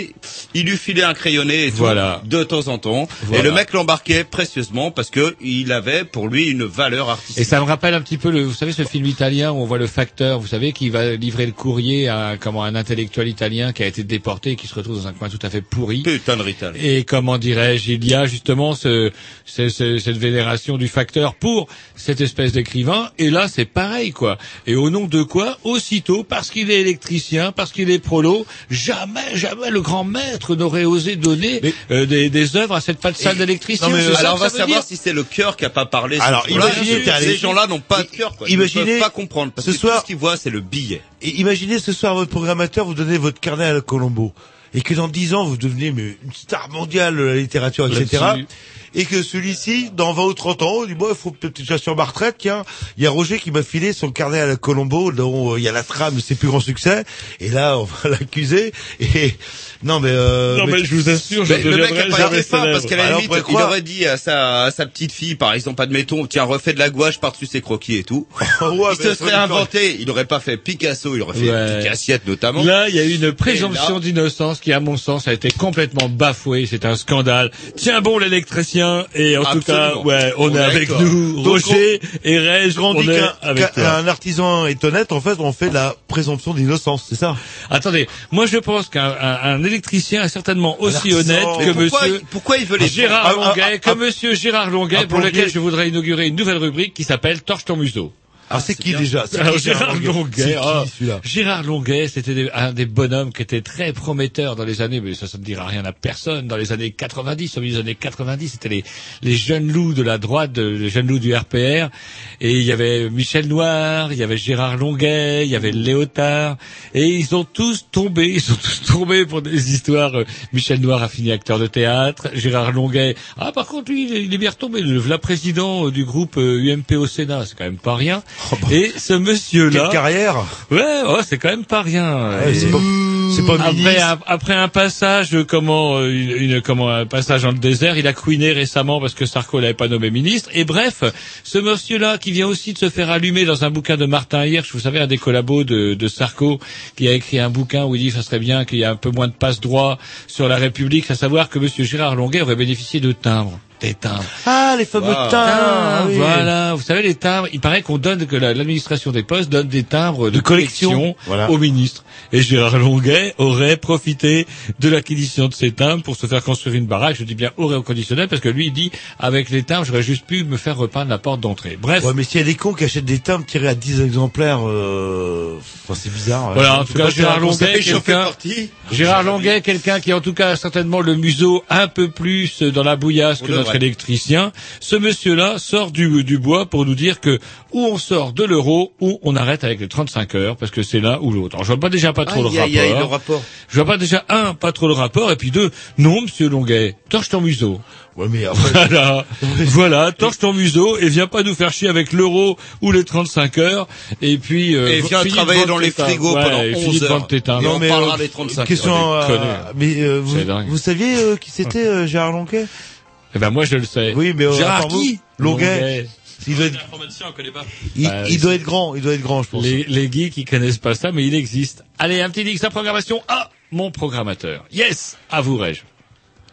il lui filait un crayonné et tout, Voilà. de temps en temps, Voilà. et le mec l'embarquait précieusement parce que il avait pour lui une valeur artistique. Et ça me rappelle un petit peu le, vous savez, ce film italien où on voit le facteur, vous savez, qui va livrer le courrier à comment un intellectuel italien qui a été déporté et qui se retrouve dans un coin tout à fait pourri. Putain de rital. Et comment dirais-je, il y a justement ce, ce- ce- cette vénération du facteur pour cette espèce d'écrivain. Et là, c'est pareil, quoi. Et au nom de quoi, aussitôt, parce qu'il est électricien, parce qu'il est prolo, jamais, jamais le grand maître n'aurait osé donner euh, des, des œuvres à cette C'est ça alors on va savoir dire si c'est le cœur qui a pas parlé. Alors, imaginez, ces gens-là n'ont pas de cœur. Quoi. Ils Imaginez- ne peuvent pas comprendre parce ce que soir- tout ce qu'ils voient, c'est le billet. Et imaginez ce soir votre programmateur vous donnez votre carnet à la Colombo et que dans dix ans vous devenez mais, une star mondiale de la littérature, etc. Et que celui-ci, dans 20 ou 30 ans, il dit, moi, il faut peut-être sois sur ma retraite, tiens. Il y a Roger qui m'a filé son carnet à la Colombo, dont euh, il y a la trame de ses plus grands succès. Et là, on va [LAUGHS] l'accuser. Et, non, mais, euh, Non, mais je vous assure, je Mais le mec a pas jamais été fin parce qu'à la limite, il aurait dit à sa, à sa petite fille, par exemple, admettons, tiens, refais de la gouache par-dessus ses croquis et tout. [LAUGHS] Ouais, il mais se serait inventé, il aurait pas fait Picasso, il aurait fait Ouais. Picassiette notamment. Là, il y a eu une présomption d'innocence qui, à mon sens, a été complètement bafouée. C'est un scandale. Tiens bon, l'électricien. Et en tout cas, ouais, on, On est est avec toi. nous, Donc, Roger et Reg. quand on dit qu'un artisan est honnête, en fait, on fait la présomption d'innocence, c'est ça Attendez, moi je pense qu'un un, un électricien est certainement aussi honnête que pourquoi, monsieur pourquoi il veut les Gérard Ah, ah, Longuet, ah, que ah, monsieur Gérard Longuet, pour lequel je voudrais inaugurer une nouvelle rubrique qui s'appelle Torche ton museau. Alors c'est qui déjà? Alors, qui, Gérard Longuet, qui, ah, Gérard Longuet, c'était un des bonhommes qui était très prometteur dans les années, mais ça, ça ne dira rien à personne, dans les années 90, au milieu des années 90, c'était les, les jeunes loups de la droite, les jeunes loups du RPR, et il y avait Michel Noir, il y avait Gérard Longuet, il y avait Léotard, et ils ont tous tombé, ils sont tous tombés pour des histoires. euh, Michel Noir a fini acteur de théâtre, Gérard Longuet, ah par contre lui, il est- bien retombé, le voilà président euh, du groupe euh, UMP au Sénat, c'est quand même pas rien. Et ce monsieur-là, Quelle carrière Ouais, ouais, c'est quand même pas rien. Ouais, c'est pas- pas après, un, après un passage, comment, euh, une, une- comment, un passage dans le désert, il a couiné récemment parce que Sarko l'avait pas nommé ministre. Et bref, ce monsieur-là qui vient aussi de se faire allumer dans un bouquin de Martin Hirsch, vous savez, un des collabos de, de Sarko, qui a écrit un bouquin où il dit ça serait bien qu'il y ait un peu moins de passe-droit sur la République, à savoir que monsieur Gérard Longuet aurait bénéficié de timbres. Des timbres. Ah, les fameux Wow. timbres. Ah, oui. Voilà, vous savez les timbres, il paraît qu'on donne que la- l'administration des postes donne des timbres de, De collection. collection Voilà. au ministre. Et Gérard Longuet aurait profité de l'acquisition de ces timbres pour se faire construire une baraque. Je dis bien aurait au conditionnel parce que lui il dit avec les timbres j'aurais juste pu me faire repeindre la porte d'entrée. Bref. Ouais, mais s'il y a des cons qui achètent des timbres tirés à 10 exemplaires, euh... enfin, c'est bizarre. Voilà, Je en tout cas, Gérard Longuet, quelqu'un, Gérard Longuet, quelqu'un qui a en tout cas certainement le museau un peu plus dans la bouillasse que de notre électricien. Ce monsieur-là sort du, du bois pour nous dire que ou on sort de l'euro ou on arrête avec les 35 heures parce que c'est l'un ou l'autre. Alors je vois pas déjà pas trop le aïe, rapport. le rapport. Je vois pas déjà un, pas trop le rapport et puis deux, non monsieur Longuet, torche ton museau. Ouais, mais après, [LAUGHS] Voilà, voilà, torche ton museau et viens pas nous faire chier avec l'euro ou les 35 heures et puis euh, Et viens travailler dans les frigos Ouais, pendant et 11 finis de heures. timbres. Et on parlera euh, des 35 question, heures. euh, Déconner. mais euh, vous, vous saviez euh, qui c'était [LAUGHS] euh, Gérard Longuet? Eh ben moi je le sais. Oui, mais euh, Gérard qui Longuet. Il doit être, L'informaticien, on connaît pas. il, Bah, il doit être grand, il doit être grand, je pense. Les, les geeks qui connaissent pas ça, mais il existe. Allez, un petit X la programmation. Ah, mon programmateur. Yes, avouerai-je.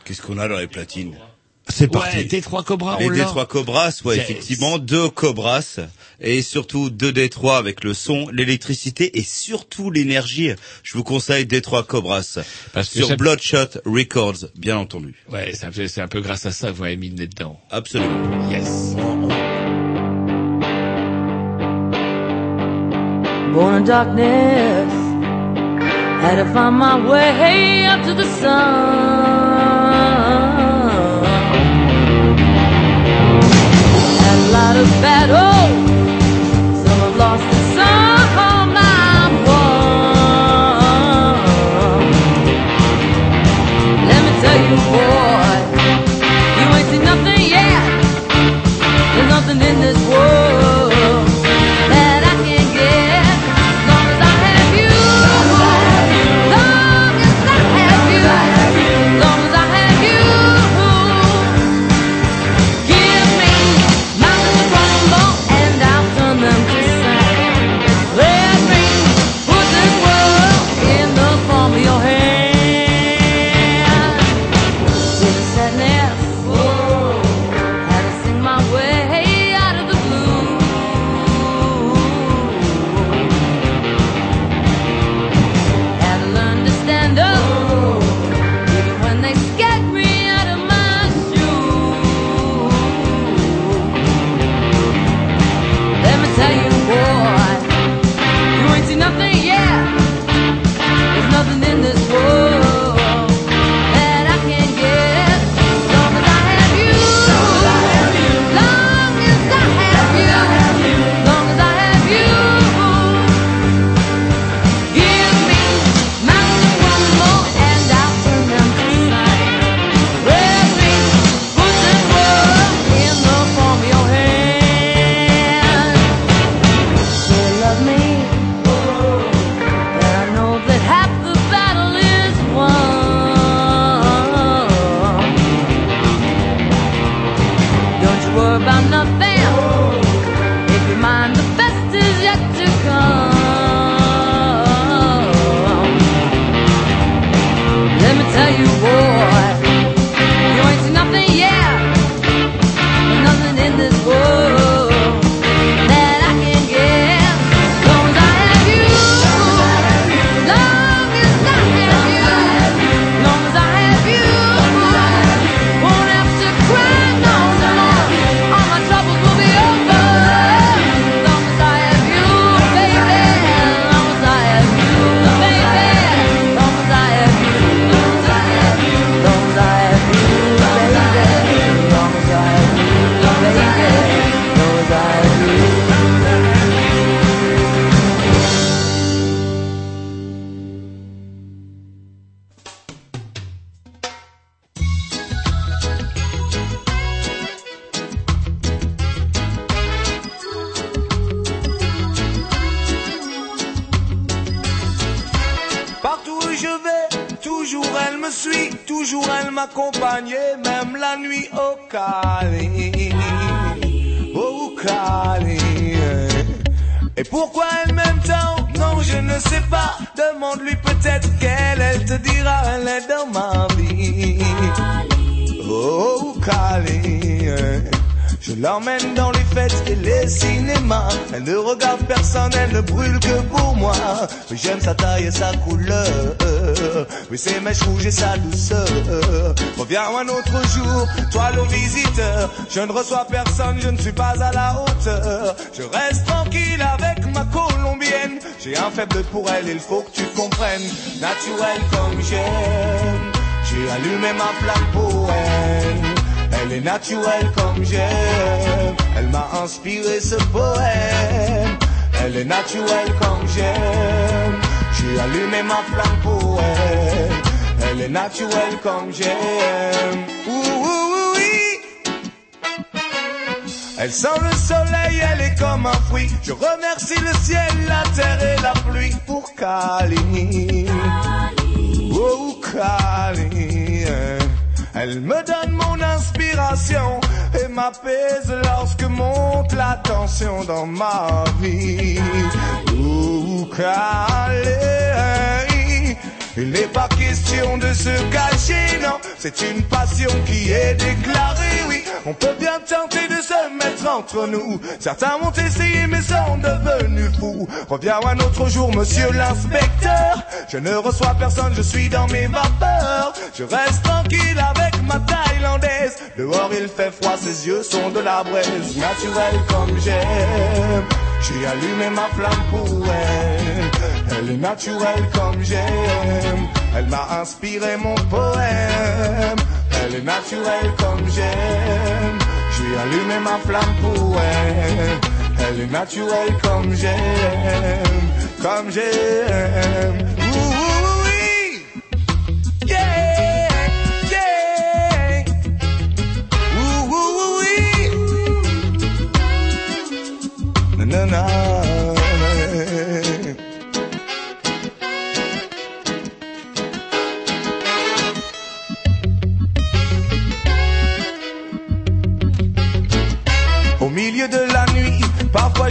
Qu'est-ce qu'on a dans les platines? C'est parti. Ouais, T3 Cobra, Les. D3 Cobras, ouais, Yes. effectivement, deux Cobras, et surtout deux D3 avec le son, l'électricité et surtout l'énergie. Je vous conseille D3 Cobras Parce que sur ça- Bloodshot Records, bien entendu. Ouais, c'est un, peu- c'est un peu grâce à ça que vous m'avez mis le nez dedans. Absolument. Yes. Born in darkness, had to find my way up to the sun. not a battle. Oh, Je ne reçois personne, je ne suis pas à la hauteur. Je reste tranquille avec ma colombienne. J'ai un faible pour elle, il faut que tu comprennes. Naturel comme j'aime. J'ai allumé ma flamme pour elle. Elle est naturelle comme j'aime. Elle m'a inspiré ce poème. Elle est naturelle comme j'aime. J'ai allumé ma flamme pour elle. Elle est naturelle comme j'aime. Elle sent le soleil, elle est comme un fruit. Je remercie le ciel, la terre et la pluie pour Cali. Oh, Cali. Elle me donne mon inspiration et m'apaise lorsque monte la tension dans ma vie. Oh, Cali. Il n'est pas question de se cacher, non. C'est une passion qui est déclarée, oui. On peut bien tenter de se mettre entre nous. Certains ont essayé mais sont devenus fous. Reviens un autre jour, monsieur l'inspecteur. Je ne reçois personne, je suis dans mes vapeurs. Je reste tranquille avec ma thaïlandaise. Dehors il fait froid, ses yeux sont de la braise. Naturelle comme j'aime. J'ai allumé ma flamme pour elle. Elle est naturelle comme j'aime. Elle m'a inspiré mon poème. Elle est naturelle comme j'aime. J'ai allumé ma flamme pour elle. Elle est naturelle comme j'aime. Comme j'aime. Oui. Yeah. Na, na, na.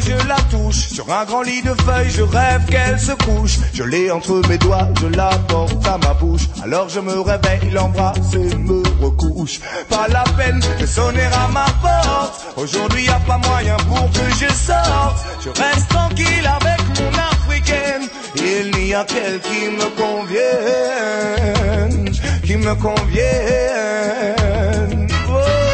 Je la touche. Sur un grand lit de feuilles, je rêve qu'elle se couche. Je l'ai entre mes doigts, je la porte à ma bouche. Alors je me réveille, l'embrasse et me recouche. Pas la peine de sonner à ma porte. Aujourd'hui y a pas moyen pour que je sorte. Je reste tranquille avec mon africaine. Il n'y a qu'elle qui me convienne, qui me convienne. Oh.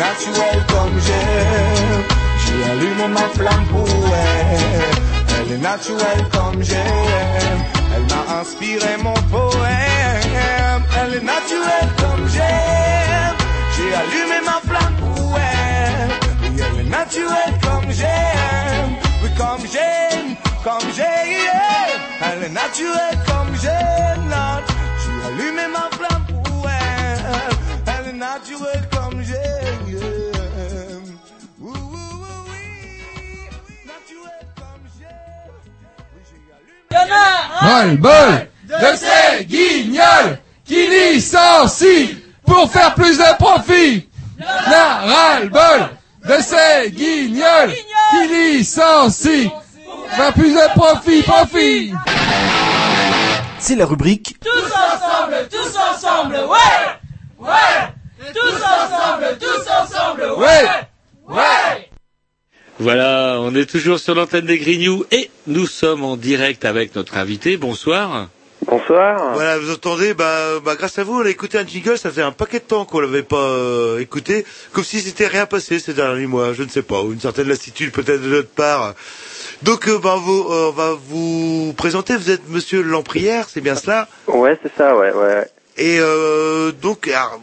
Naturelle comme j'aime. J'ai allumé ma flamme pour elle. Elle est naturelle comme j'aime. Elle m'a inspiré mon poème. Elle est naturelle comme j'aime. J'ai allumé ma flamme pour elle. Elle est naturelle comme j'aime. Oui, comme j'aime, comme j'aime. Elle est naturelle comme j'aime. J'ai allumé ma flamme pour elle. Elle est naturelle allumé. Ras-le-bol de ces guignols qui licencient pour faire plus de profit. La ras-le-bol de ces guignols qui licencient pour faire plus de profit, profit. C'est la rubrique Tous ensemble, tous ensemble, ouais Ouais Tous ensemble, tous ensemble, ouais Ouais Voilà, on est toujours sur l'antenne des Grignoux et nous sommes en direct avec notre invité. Bonsoir. Bonsoir. Voilà, vous entendez, bah, bah, grâce à vous, on a écouté un jingle, ça faisait un paquet de temps qu'on l'avait pas euh, écouté, comme si c'était rien passé ces derniers mois, je ne sais pas, ou une certaine lassitude peut-être de notre part. Donc, euh, bah, vous, euh, on va vous présenter, vous êtes Monsieur Lamprière, c'est bien cela? Ouais, c'est ça, ouais, ouais. Et euh, donc, alors,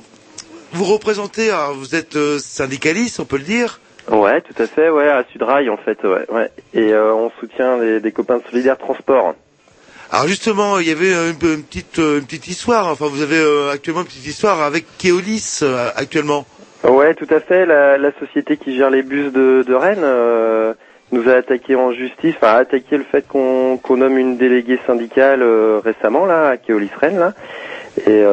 vous représentez, alors, vous êtes euh, syndicaliste, on peut le dire Ouais, tout à fait, ouais, à Sudrail en fait, ouais, ouais. Et euh, on soutient les, des copains de Solidaire Transport. Alors justement, il y avait euh, une, une petite une petite histoire. Enfin, vous avez euh, actuellement une petite histoire avec Keolis euh, actuellement. Ouais, tout à fait. La, la société qui gère les bus de, de Rennes, nous a attaqué en justice, enfin a attaqué le fait qu'on nomme une déléguée syndicale récemment là, à Keolis Rennes là, et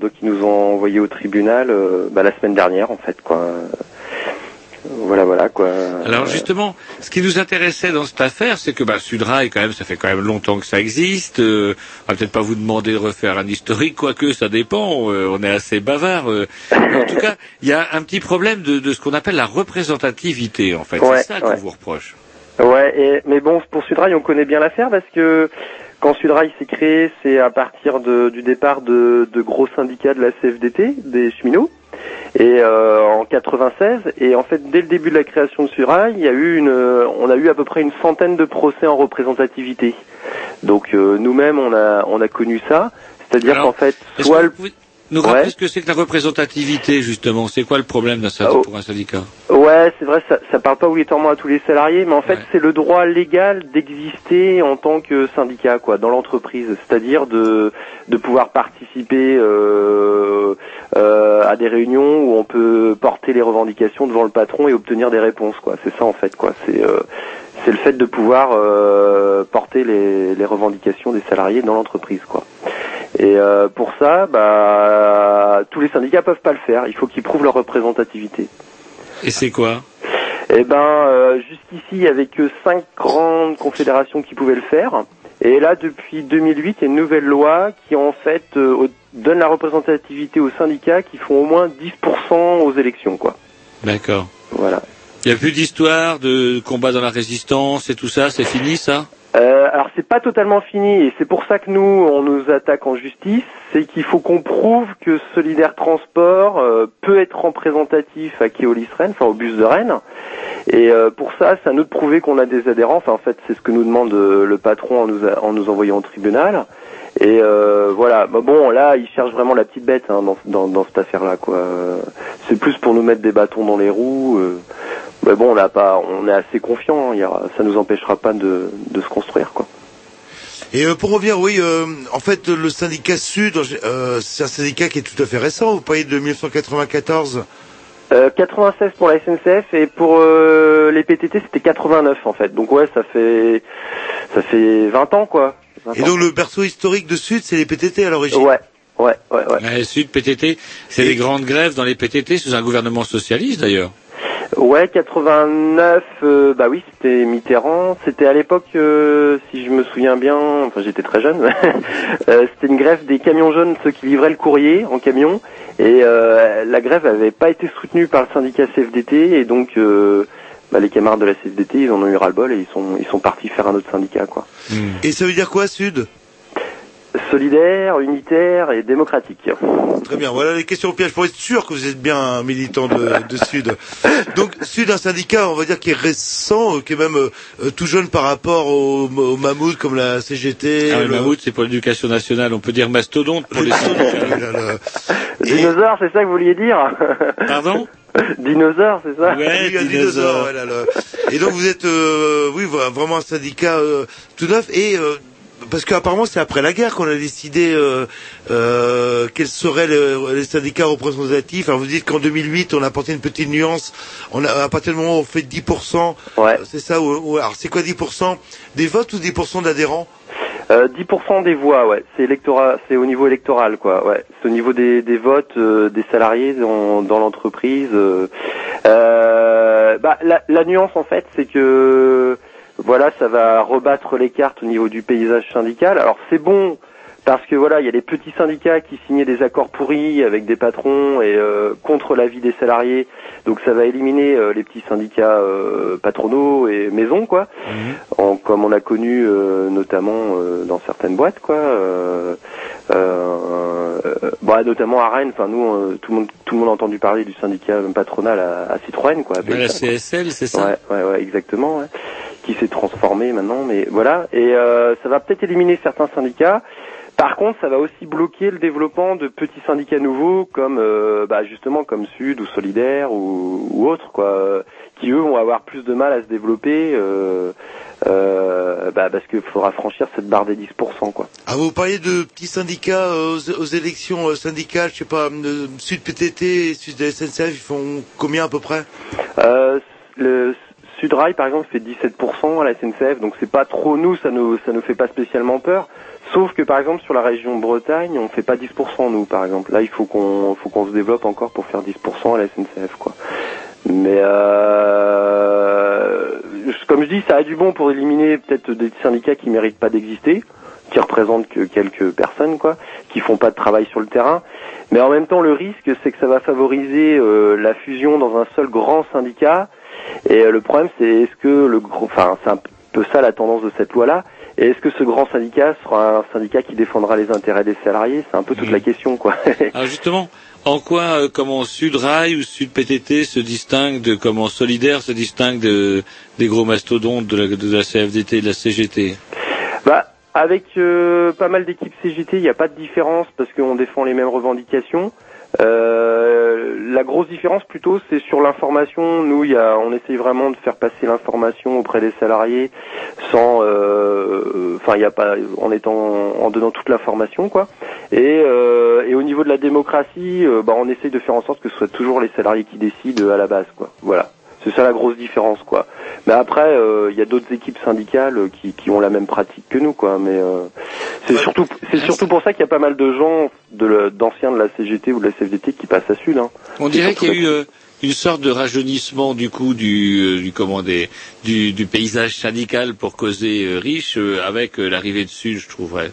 donc ils nous ont envoyé au tribunal bah, la semaine dernière en fait quoi. Voilà voilà quoi. Alors justement, ce qui nous intéressait dans cette affaire, c'est que bah, Sudrail, quand même, ça fait quand même longtemps que ça existe. Euh, on va peut-être pas vous demander de refaire un historique, quoique ça dépend. euh, on est assez bavard. euh. Mais en tout cas, il y a un petit problème de, de ce qu'on appelle la représentativité, en fait. Ouais, c'est ça qu'on ouais. vous reproche. Ouais, et, mais bon, pour Sudrail, on connaît bien l'affaire parce que quand Sudrail s'est créé, c'est à partir de, du départ de, de gros syndicats de la CFDT, des cheminots, et euh, en 96. Et en fait, dès le début de la création de Sudrail, il y a eu une, on a eu à peu près une centaine de procès en représentativité. Donc euh, nous-mêmes, on a, on a connu ça. C'est-à-dire qu'en fait, soit que le vous pouvez nous rappeler Ouais. ce que c'est que la représentativité, justement C'est quoi le problème d'un syndicat- Oh. pour un syndicat Ouais, c'est vrai, ça, ça parle pas obligatoirement à tous les salariés, mais en fait, c'est le droit légal d'exister en tant que syndicat, quoi, dans l'entreprise, c'est-à-dire de de pouvoir participer euh, euh, à des réunions où on peut porter les revendications devant le patron et obtenir des réponses, quoi. C'est ça en fait, quoi. C'est euh, c'est le fait de pouvoir euh, porter les, les revendications des salariés dans l'entreprise, quoi. Et euh, pour ça, bah, tous les syndicats peuvent pas le faire. Il faut qu'ils prouvent leur représentativité. Et c'est quoi? Eh ben, euh, jusqu'ici, il y avait que cinq grandes confédérations qui pouvaient le faire. Et là, depuis 2008, il y a une nouvelle loi qui, en fait, euh, donne la représentativité aux syndicats qui font au moins 10% aux élections, quoi. D'accord. Voilà. Il n'y a plus d'histoire de combat dans la résistance et tout ça, c'est fini ça? Euh, alors c'est pas totalement fini et c'est pour ça que nous on nous attaque en justice, c'est qu'il faut qu'on prouve que Solidaire Transport euh, peut être représentatif à Keolis Rennes, enfin au bus de Rennes. Et euh, pour ça, c'est à nous de prouver qu'on a des adhérents. En fait c'est ce que nous demande euh, le patron en nous, en nous envoyant au tribunal. Et euh, voilà, Bah bon là il cherche vraiment la petite bête hein, dans, dans, dans cette affaire-là quoi. C'est plus pour nous mettre des bâtons dans les roues. euh. Mais bon, on n'a pas, on est assez confiant. hein. Ça nous empêchera pas de, de se construire, quoi. Et euh, pour revenir, oui, euh, en fait, le syndicat Sud, euh, c'est un syndicat qui est tout à fait récent. Vous parlez de 1994. Euh, 96 pour la SNCF et pour euh, les PTT c'était 89 en fait. Donc ouais, ça fait ça fait 20 ans quoi. 20 Et ans. donc le berceau historique de Sud, c'est les PTT à l'origine. Ouais, ouais, ouais, ouais. Ouais, Sud PTT, c'est les grandes grèves dans les PTT sous un gouvernement socialiste d'ailleurs. Ouais, 89, euh, bah oui, c'était Mitterrand. C'était à l'époque, euh, si je me souviens bien, enfin j'étais très jeune, [LAUGHS] euh, c'était une grève des camions jaunes, ceux qui livraient le courrier en camion. Et euh, la grève avait pas été soutenue par le syndicat CFDT, et donc euh, bah, les camarades de la CFDT, ils en ont eu ras-le-bol et ils sont, ils sont partis faire un autre syndicat, quoi. Et ça veut dire quoi, Sud? Solidaire, unitaire et démocratique. Très bien, voilà les questions pièges pour être sûr que vous êtes bien un militant de, de Sud. Donc Sud, un syndicat, on va dire qui est récent, euh, qui est même euh, tout jeune par rapport au, au mammouth comme la CGT. Ah, le le- mammouth, c'est pour l'éducation nationale. On peut dire mastodonte pour les [LAUGHS] Dinosaure, c'est ça que vous vouliez dire? Pardon? [LAUGHS] Dinosaure, c'est ça Oui, un dinosaure, voilà, le- Et donc vous êtes, euh, oui, vra- vraiment un syndicat euh, tout neuf et euh, parce qu'apparemment c'est après la guerre qu'on a décidé euh, euh, quels seraient les, les syndicats représentatifs. Alors vous dites qu'en 2008 on a apporté une petite nuance. On a à partir du moment où on fait 10%, ouais. c'est ça. Ou, ou- alors c'est quoi 10% des votes ou 10% d'adhérents? Euh, 10% des voix, ouais. C'est électorat, c'est au niveau électoral, quoi. Ouais. C'est au niveau des, des votes euh, des salariés dans, dans l'entreprise. euh. Euh, bah, la, la nuance, en fait, c'est que voilà, ça va rebattre les cartes au niveau du paysage syndical. Alors c'est bon parce que voilà, il y a des petits syndicats qui signaient des accords pourris avec des patrons et euh, contre l'avis des salariés. Donc ça va éliminer euh, les petits syndicats euh, patronaux et maisons, quoi. En- comme on a connu euh, notamment euh, dans certaines boîtes, quoi. Euh, bah, notamment à Rennes. Enfin, nous, euh, tout le monde, tout le monde a entendu parler du syndicat patronal à, à Citroën, quoi. la. CSL, c'est ça? Ouais, ouais, ouais, exactement. ouais. Qui s'est transformé maintenant, mais voilà. Et euh, ça va peut-être éliminer certains syndicats. Par contre, ça va aussi bloquer le développement de petits syndicats nouveaux, comme euh, bah, justement comme Sud ou Solidaire ou, ou autres, quoi, qui eux vont avoir plus de mal à se développer, euh, euh, bah, parce qu'il faudra franchir cette barre des 10%, quoi. Ah, vous parliez de petits syndicats euh, aux, aux élections euh, syndicales, je sais pas, euh, Sud PTT et Sud SNCF, ils font combien à peu près? Euh, le Sudrail, par exemple, fait 17% à la SNCF, donc c'est pas trop nous, ça nous ça nous fait pas spécialement peur. Sauf que par exemple sur la région Bretagne, on fait pas 10% nous, par exemple. Là, il faut qu'on faut qu'on se développe encore pour faire 10% à la SNCF, quoi. Mais euh, comme je dis, ça a du bon pour éliminer peut-être des syndicats qui méritent pas d'exister, qui représentent que quelques personnes, quoi, qui font pas de travail sur le terrain. Mais en même temps, le risque, c'est que ça va favoriser euh, la fusion dans un seul grand syndicat. Et euh, le problème, c'est est-ce que le enfin, c'est un peu ça la tendance de cette loi-là. Et est-ce que ce grand syndicat sera un syndicat qui défendra les intérêts des salariés? C'est un peu toute la question, quoi. [LAUGHS] Alors justement, en quoi euh, comment Sud Rail ou Sud PTT se distingue de comment Solidaire se distingue de, des gros mastodontes de la, de la CFDT et de la CGT Bah, avec euh, pas mal d'équipes CGT, il n'y a pas de différence parce qu'on défend les mêmes revendications. Euh, la grosse différence plutôt, c'est sur l'information. Nous, y a, on essaye vraiment de faire passer l'information auprès des salariés sans, euh, enfin, il y a pas, en étant, en donnant toute l'information, quoi. Et, euh, et au niveau de la démocratie, euh, bah, on essaye de faire en sorte que ce soit toujours les salariés qui décident à la base, quoi. Voilà. C'est ça la grosse différence, quoi. Mais après, euh, il y a d'autres équipes syndicales qui, qui ont la même pratique que nous, quoi. Mais euh, c'est surtout, c'est surtout pour ça qu'il y a pas mal de gens d'anciens de la CGT ou de la CFDT qui passent à Sud. Hein. On dirait qu'il y a eu euh, une sorte de rajeunissement du coup du, du comment des- du, du paysage syndical pour causer euh, riche euh, avec euh, l'arrivée de Sud, je trouverais.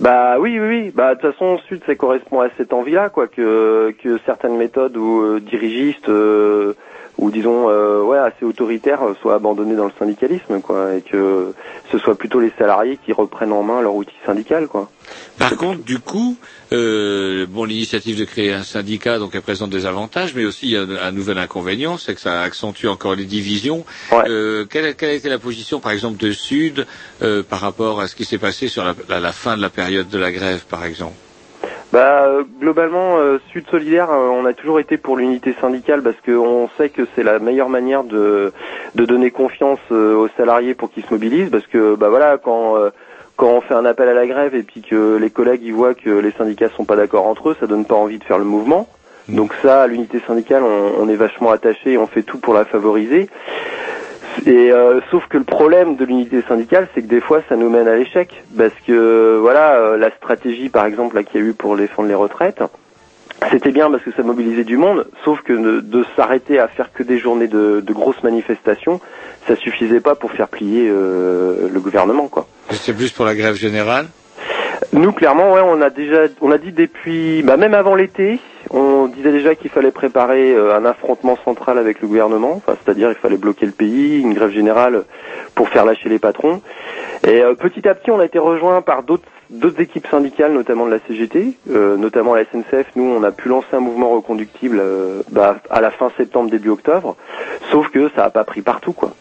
Bah oui, oui, oui. Bah de toute façon, Sud, ça correspond à cette envie-là, quoi, que que certaines méthodes ou euh, dirigistes euh, ou disons euh, ouais assez autoritaires euh, soient abandonnées dans le syndicalisme, quoi, et que ce soit plutôt les salariés qui reprennent en main leur outil syndical, quoi. Par contre, du coup, euh, bon, l'initiative de créer un syndicat, donc elle présente des avantages, mais aussi il y a un, un nouvel inconvénient, c'est que ça accentue encore les divisions. Euh, quelle, quelle a été la position, par exemple, de Sud euh, par rapport à ce qui s'est passé sur la, la- la fin de la période de la grève, par exemple? Bah euh, globalement, euh, Sud Solidaire, euh, on a toujours été pour l'unité syndicale parce qu'on sait que c'est la meilleure manière de de donner confiance euh, aux salariés pour qu'ils se mobilisent, parce que bah voilà quand euh, quand on fait un appel à la grève et puis que les collègues ils voient que les syndicats sont pas d'accord entre eux, ça donne pas envie de faire le mouvement. Donc ça, à l'unité syndicale, on, on est vachement attaché et on fait tout pour la favoriser. Et euh, sauf que le problème de l'unité syndicale, c'est que des fois, ça nous mène à l'échec, parce que voilà, euh, la stratégie, par exemple, là qu'il y a eu pour défendre les retraites, c'était bien parce que ça mobilisait du monde, sauf que de, de s'arrêter à faire que des journées de, de grosses manifestations, ça suffisait pas pour faire plier euh, le gouvernement, quoi. C'est plus pour la grève générale? Nous, clairement, ouais, on a déjà, on a dit depuis, bah, même avant l'été, on disait déjà qu'il fallait préparer euh, un affrontement central avec le gouvernement, enfin, c'est-à-dire il fallait bloquer le pays, une grève générale pour faire lâcher les patrons. Et euh, petit à petit, on a été rejoint par d'autres d'autres équipes syndicales, notamment de la CGT, euh, notamment la SNCF. Nous, on a pu lancer un mouvement reconductible euh, bah, à la fin septembre, début octobre. Sauf que ça n'a pas pris partout, quoi.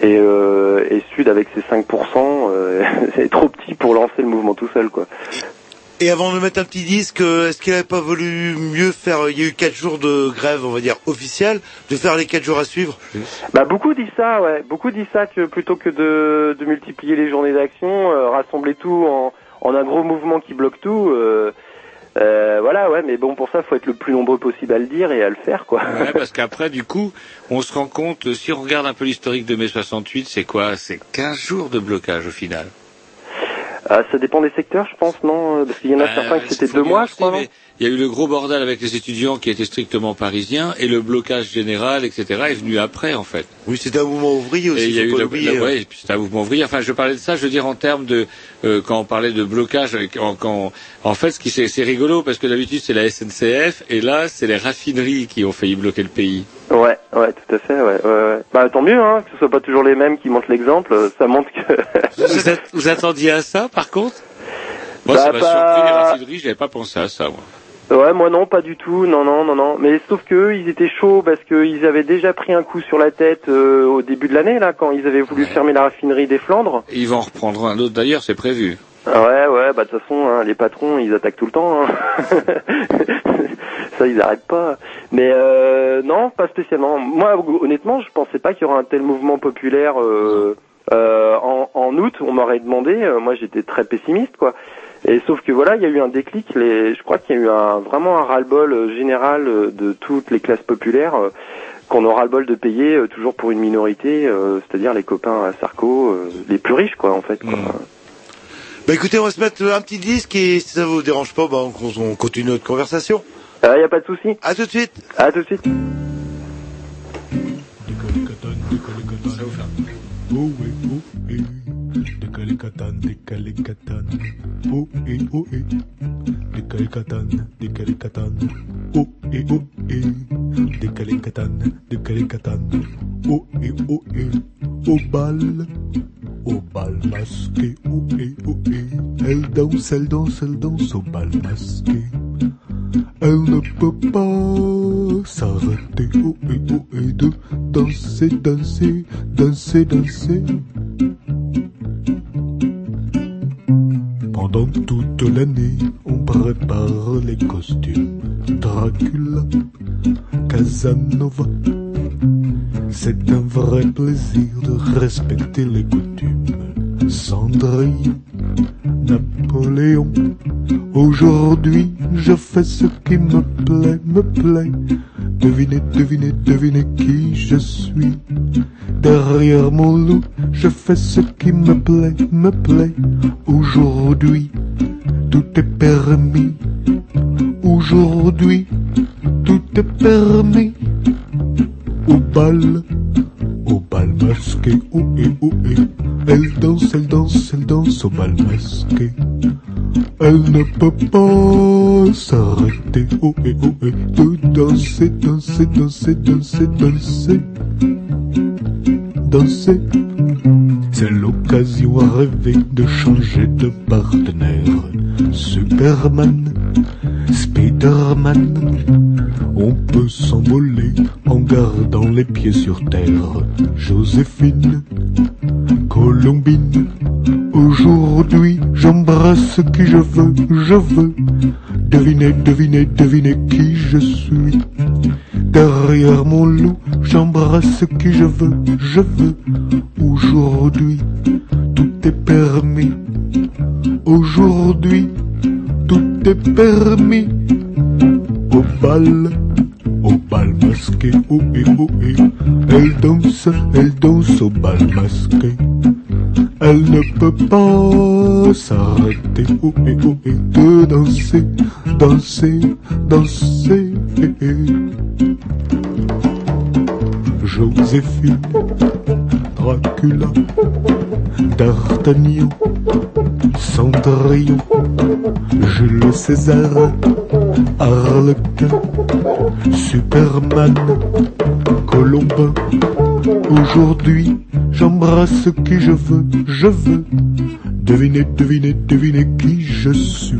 Et, euh, et Sud avec ses 5%, euh, [LAUGHS] c'est trop petit pour lancer le mouvement tout seul, quoi. Et avant de mettre un petit disque, euh, est-ce qu'il n'avait pas voulu mieux faire, euh, il y a eu quatre jours de grève, on va dire, officielle, de faire les quatre jours à suivre? Bah beaucoup disent ça, ouais. Beaucoup disent ça que plutôt que de, de multiplier les journées d'action, euh, rassembler tout en, en un gros mouvement qui bloque tout. euh, euh, voilà, ouais. Mais bon, pour ça, faut être le plus nombreux possible à le dire et à le faire, quoi. Ouais, [LAUGHS] parce qu'après, du coup, on se rend compte, si on regarde un peu l'historique de mai 68, c'est quoi? C'est 15 jours de blocage au final. Ah, ça dépend des secteurs, je pense, non? Parce qu'il y en a Euh, certains que c'était deux mois, je crois, Il y a eu le gros bordel avec les étudiants qui étaient strictement parisiens et le blocage général, etc. est venu après, en fait. Oui, c'était un mouvement ouvrier aussi, Et il y a eu hein. ouais, un mouvement ouvrier. Enfin, je parlais de ça, je veux dire en termes de euh, quand on parlait de blocage. Quand, quand- en fait, ce qui c'est c'est rigolo parce que d'habitude c'est la SNCF et là c'est les raffineries qui ont failli bloquer le pays. Ouais, ouais, tout à fait, ouais, ouais, ouais. Bah tant mieux, hein, que ce soit pas toujours les mêmes qui montrent l'exemple. euh, Ça montre que. [LAUGHS] vous, êtes- vous attendiez à ça, par contre? Moi, Bah, ça m'a surpris les raffineries. J'avais pas pensé à ça, moi. Ouais, moi non, pas du tout, non, non, non, non. Mais sauf que eux, ils étaient chauds parce qu'ils avaient déjà pris un coup sur la tête euh, au début de l'année, là, quand ils avaient voulu fermer la raffinerie des Flandres. Ils vont en reprendre un autre d'ailleurs, c'est prévu. Ah Ouais, ouais, bah de toute façon, hein, les patrons, ils attaquent tout le temps. hein. [LAUGHS] Ça, ils arrêtent pas. Mais euh, non, pas spécialement. Moi, honnêtement, je pensais pas qu'il y aurait un tel mouvement populaire. Euh, euh, en, en août, on m'aurait demandé. euh, moi, j'étais très pessimiste, quoi. Et sauf que voilà, il y a eu un déclic. Les, je crois qu'il y a eu un, vraiment un ras-le-bol euh, général euh, de toutes les classes populaires. euh, qu'on aura le bol de payer euh, toujours pour une minorité, euh, c'est-à-dire les copains à Sarko, euh, les plus riches, quoi, en fait. Quoi. Bah écoutez, on va se mettre un petit disque et si ça vous dérange pas, bah, on, on continue notre conversation. Il n'y a pas de souci. À tout de suite. À tout de suite. Décalé katane. Oh eh, oh. Décalé katane, décalé katane. Oh eh, oh. Décalé katane, décalé katane. Oh eh, oh eh. Au bal, au bal masqué. Oh eh, oh eh. Elle danse, elle danse, elle danse au bal masqué. Elle ne peut pas s'arrêter, oh et oh et de danser, danser, danser, danser. Pendant toute l'année, on prépare les costumes. Dracula, Casanova. C'est un vrai plaisir de respecter les coutumes. Cendrillon, Napoléon. Aujourd'hui, je fais ce qui me plaît, me plaît. Devinez, devinez, devinez qui je suis. Derrière mon loup, je fais ce qui me plaît, me plaît. Aujourd'hui, tout est permis. Aujourd'hui, tout est permis. Au bal, au bal masqué, oh et oh. Elle danse, elle danse, elle danse au bal masqué. Elle ne peut pas s'arrêter, oh et oh et, de danser, danser, danser, danser, danser, C'est l'occasion à rêver de changer de partenaire. Superman, Spiderman, on peut s'envoler en gardant les pieds sur terre. Joséphine, Colombine, aujourd'hui j'embrasse qui je veux, je veux. Devinez, devinez, devinez qui je suis. Derrière mon loup, j'embrasse qui je veux, je veux. Aujourd'hui, tout est permis. Aujourd'hui, tout est permis. Au bal, au bal masqué, oh et oh et. Elle danse, elle danse au bal masqué. Elle ne peut pas s'arrêter, oh et oh de danser, danser, danser? Joséphine, Dracula, D'Artagnan, Cendrillon, Jules César, Harlequin, Superman, Colombin. Aujourd'hui, j'embrasse qui je veux, je veux. Devinez, devinez, devinez qui je suis.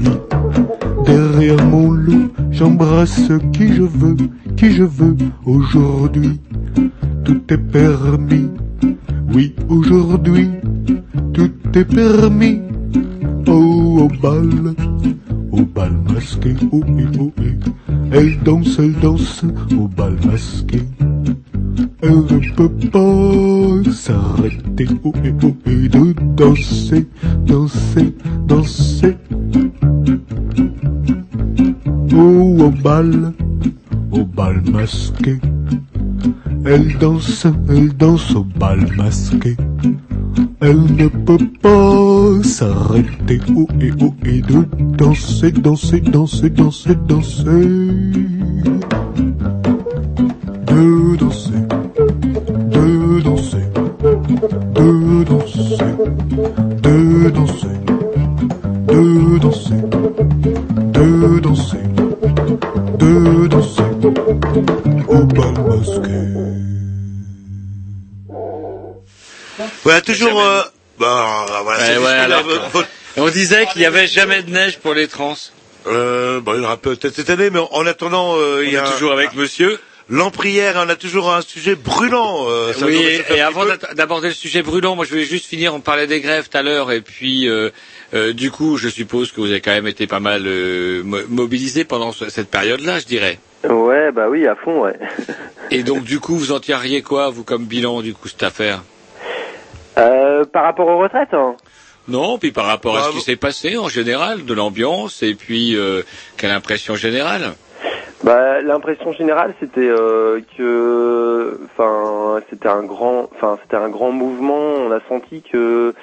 Derrière mon loup, j'embrasse qui je veux, qui je veux. Aujourd'hui, tout est permis. Oui, aujourd'hui, tout est permis. Oh, au bal, au bal masqué, oh et oh et. Elle danse, elle danse au bal masqué. Elle ne peut pas s'arrêter, oh et oh et de danser, danser, danser. Oh, au bal, au bal masqué. Elle danse, elle danse au bal masqué. Elle ne peut pas s'arrêter, oh et oh et de danser, danser, danser, danser, danser. De danser, Toujours... Euh, bah, voilà, ouais, alors votre- On disait qu'il y avait jamais de neige pour les trans. Euh, bah, il y aura peut-être cette année, mais en- en attendant, euh, il y a toujours avec monsieur. L'Emprière, on a toujours un sujet brûlant. euh, ça oui, nous- et, avant d'aborder le sujet brûlant, moi je voulais juste finir, on parlait des grèves tout à l'heure, et puis euh, euh, du coup, je suppose que vous avez quand même été pas mal euh, mo- mobilisé pendant ce- cette période-là, je dirais. Ouais, bah oui, à fond, ouais. Et donc du coup, vous en tireriez quoi, vous, comme bilan, du coup, cette affaire? Euh, par rapport aux retraites, hein. Non, puis par rapport à Bah, ce qui s'est passé en général, de l'ambiance, et puis euh, quelle impression générale? Bah, l'impression générale, c'était euh, que, enfin, c'était un grand, enfin, c'était un grand mouvement. On a senti que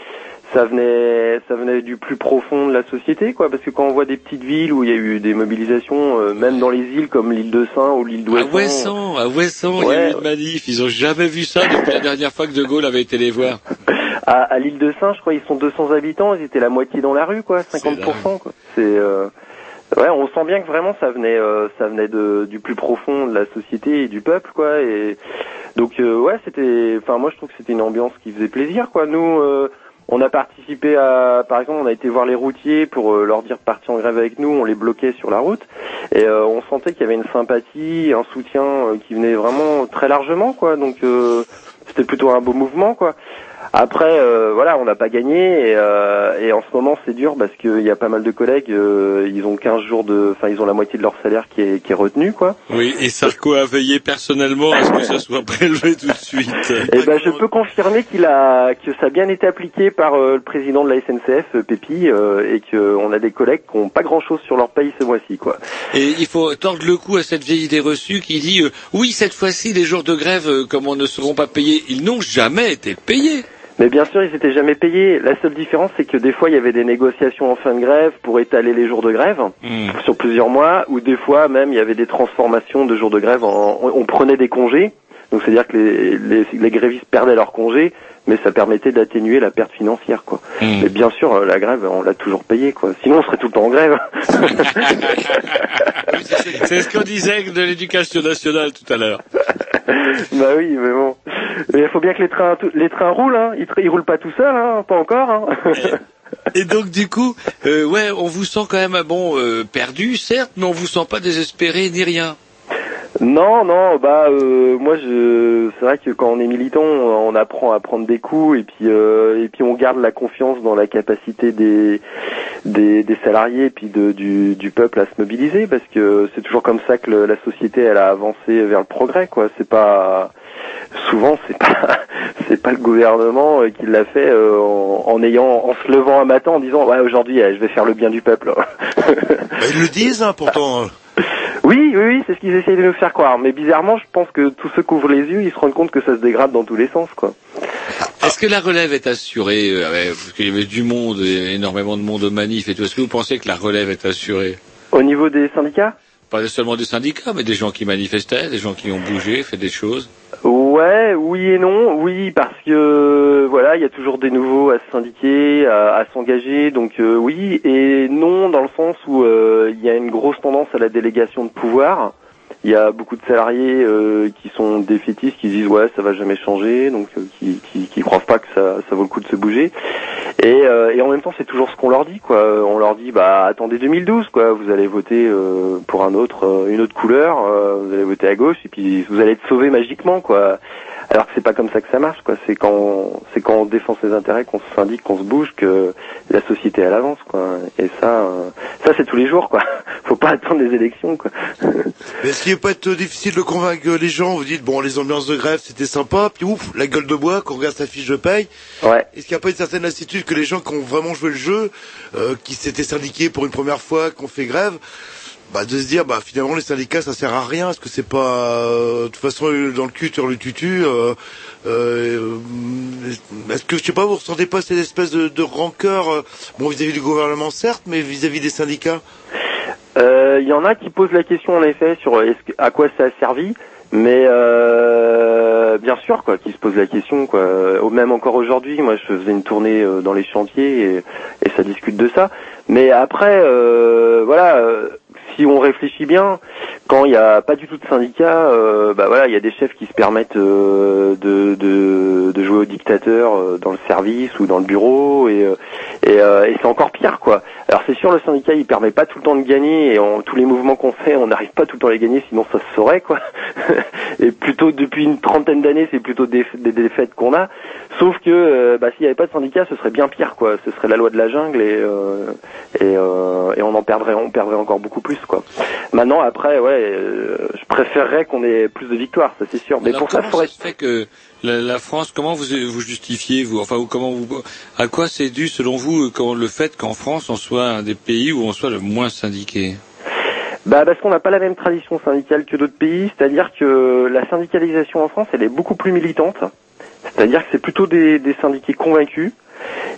ça venait, ça venait du plus profond de la société, quoi. Parce que quand on voit des petites villes où il y a eu des mobilisations, euh, même dans les îles comme l'île de Saint ou l'île À d'Ouessant, Ouessant, à Ouessant, il y a Ouais. eu une manif. Ils ont jamais vu ça depuis la dernière fois que De Gaulle avait été les voir. [LAUGHS] à, à l'île de Saint, je crois, ils sont 200 habitants, ils étaient la moitié dans la rue, quoi, 50%, quoi. C'est, euh, ouais, on sent bien que vraiment ça venait, euh, ça venait de, du plus profond de la société et du peuple, quoi. Et donc, euh, ouais, c'était, enfin, moi, je trouve que c'était une ambiance qui faisait plaisir, quoi. Nous, euh, on a participé à, par exemple, on a été voir les routiers pour euh, leur dire de partir en grève avec nous, on les bloquait sur la route, et euh, on sentait qu'il y avait une sympathie, un soutien euh, qui venait vraiment très largement, quoi. Donc, c'était plutôt un beau mouvement, quoi. Après, euh, voilà, on n'a pas gagné et, euh, et en ce moment c'est dur parce qu'il y a pas mal de collègues, euh, ils ont 15 jours de, enfin ils ont la moitié de leur salaire qui est, qui est retenu, quoi. Oui, et Sarko a veillé personnellement à ce que ça [LAUGHS] soit prélevé tout de suite? Et ben je peux confirmer qu'il a, que ça a bien été appliqué par euh, le président de la SNCF, euh, Pépi, euh, et qu'on a des collègues qui ont pas grand chose sur leur paye ce mois-ci, quoi. Et il faut tordre le cou à cette vieille idée reçue qui dit euh, oui cette fois-ci les jours de grève euh, comme on ne seront pas payés, ils n'ont jamais été payés. Mais bien sûr, ils étaient jamais payés. La seule différence, c'est que des fois, il y avait des négociations en fin de grève pour étaler les jours de grève sur plusieurs mois, ou des fois même, il y avait des transformations de jours de grève. En, on, on prenait des congés, donc c'est-à-dire que les, les, les grévistes perdaient leurs congés, mais ça permettait d'atténuer la perte financière, quoi. Mais bien sûr, la grève, on l'a toujours payé, quoi. Sinon, on serait tout le temps en grève. [LAUGHS] C'est ce qu'on disait de l'éducation nationale tout à l'heure. bah oui, mais bon. Il faut bien que les trains, les trains roulent, hein. Ils roulent pas tout seuls, hein. Pas encore, hein. [LAUGHS] Et donc du coup, euh, ouais, on vous sent quand même ah bon euh, perdu, certes, mais on vous sent pas désespéré ni rien. Non, non, bah euh, moi je c'est vrai que quand on est militant, on apprend à prendre des coups et puis euh, et puis on garde la confiance dans la capacité des des, salariés et puis de, du, du peuple à se mobiliser parce que c'est toujours comme ça que la société elle a avancé vers le progrès quoi. C'est pas souvent c'est pas [LAUGHS] c'est pas le gouvernement euh, qui l'a fait euh, en, en ayant en se levant un matin en disant ouais aujourd'hui je vais faire le bien du peuple. [LAUGHS] Bah, ils le disent, hein, pourtant. Oui, oui, oui, c'est ce qu'ils essayent de nous faire croire. Mais bizarrement, je pense que tous ceux qui ouvrent les yeux, ils se rendent compte que ça se dégrade dans tous les sens, quoi. Est-ce que la relève est assurée euh, Parce qu'il y avait du monde, énormément de monde aux manifs et tout. Est-ce que vous pensez que la relève est assurée? Au niveau des syndicats? Pas seulement des syndicats, mais des gens qui manifestaient, des gens qui ont bougé, fait des choses. Ouais, oui et non. Oui, parce que voilà, il y a toujours des nouveaux à se syndiquer, à, s'engager. Donc euh, oui et non dans le sens où euh, il y a une grosse tendance à la délégation de pouvoir. Il y a beaucoup de salariés euh, qui sont défaitistes, qui disent ouais ça va jamais changer, donc euh, qui, qui qui croient pas que ça ça vaut le coup de se bouger. Et, euh, et en même temps c'est toujours ce qu'on leur dit quoi. On leur dit bah attendez 2012 quoi, vous allez voter euh, pour un autre euh, une autre couleur, vous allez voter à gauche et puis vous allez être sauvé magiquement quoi. Alors que c'est pas comme ça que ça marche quoi. C'est quand on- c'est quand on défend ses intérêts qu'on se syndique, qu'on se bouge que la société elle avance quoi. Et ça euh, ça c'est tous les jours quoi. [LAUGHS] Faut pas attendre les élections quoi. [LAUGHS] Mais est-ce qu'il n'est pas être difficile de convaincre les gens Vous dites, bon, les ambiances de grève, c'était sympa, puis ouf, la gueule de bois, qu'on regarde sa fiche de paye. Ouais. Est-ce qu'il n'y a pas une certaine lassitude que les gens qui ont vraiment joué le jeu, euh, qui s'étaient syndiqués pour une première fois, qui ont fait grève, bah, de se dire, bah, finalement, les syndicats, ça sert à rien. Est-ce que c'est pas, euh, de toute façon, dans le cul, sur le tutu, euh, euh, est-ce que, je sais pas, vous ressentez pas cette espèce de, rancœur, bon, vis-à-vis du gouvernement, certes, mais vis-à-vis des syndicats? Il y en a qui posent la question en effet sur est-ce que- à quoi ça a servi, mais bien sûr quoi, qui se posent la question quoi. Même encore aujourd'hui, moi je faisais une tournée dans les chantiers et, ça discute de ça. Mais après, voilà, si on réfléchit bien, quand il n'y a pas du tout de syndicat, euh, bah voilà, il y a des chefs qui se permettent euh, de, jouer au dictateur euh, dans le service ou dans le bureau et, euh, c'est encore pire quoi. Alors c'est sûr le syndicat il permet pas tout le temps de gagner et tous les mouvements qu'on fait on n'arrive pas tout le temps à les gagner sinon ça se saurait quoi. [LAUGHS] et plutôt depuis une trentaine d'années c'est plutôt des, des défaites qu'on a. Sauf que euh, bah, s'il n'y avait pas de syndicat ce serait bien pire quoi. Ce serait la loi de la jungle et euh, et, euh, et on en perdrait on perdrait encore beaucoup plus quoi. Maintenant après ouais je préférerais qu'on ait plus de victoires ça c'est sûr. Mais Alors, pour ça faudrait ça fait que la, la France, comment vous vous justifiez vous, enfin comment vous, à quoi c'est dû selon vous quand le fait qu'en France on soit des pays où on soit le moins syndiqué Bah parce qu'on n'a pas la même tradition syndicale que d'autres pays, c'est-à-dire que la syndicalisation en France, elle est beaucoup plus militante. C'est-à-dire que c'est plutôt des, syndiqués convaincus.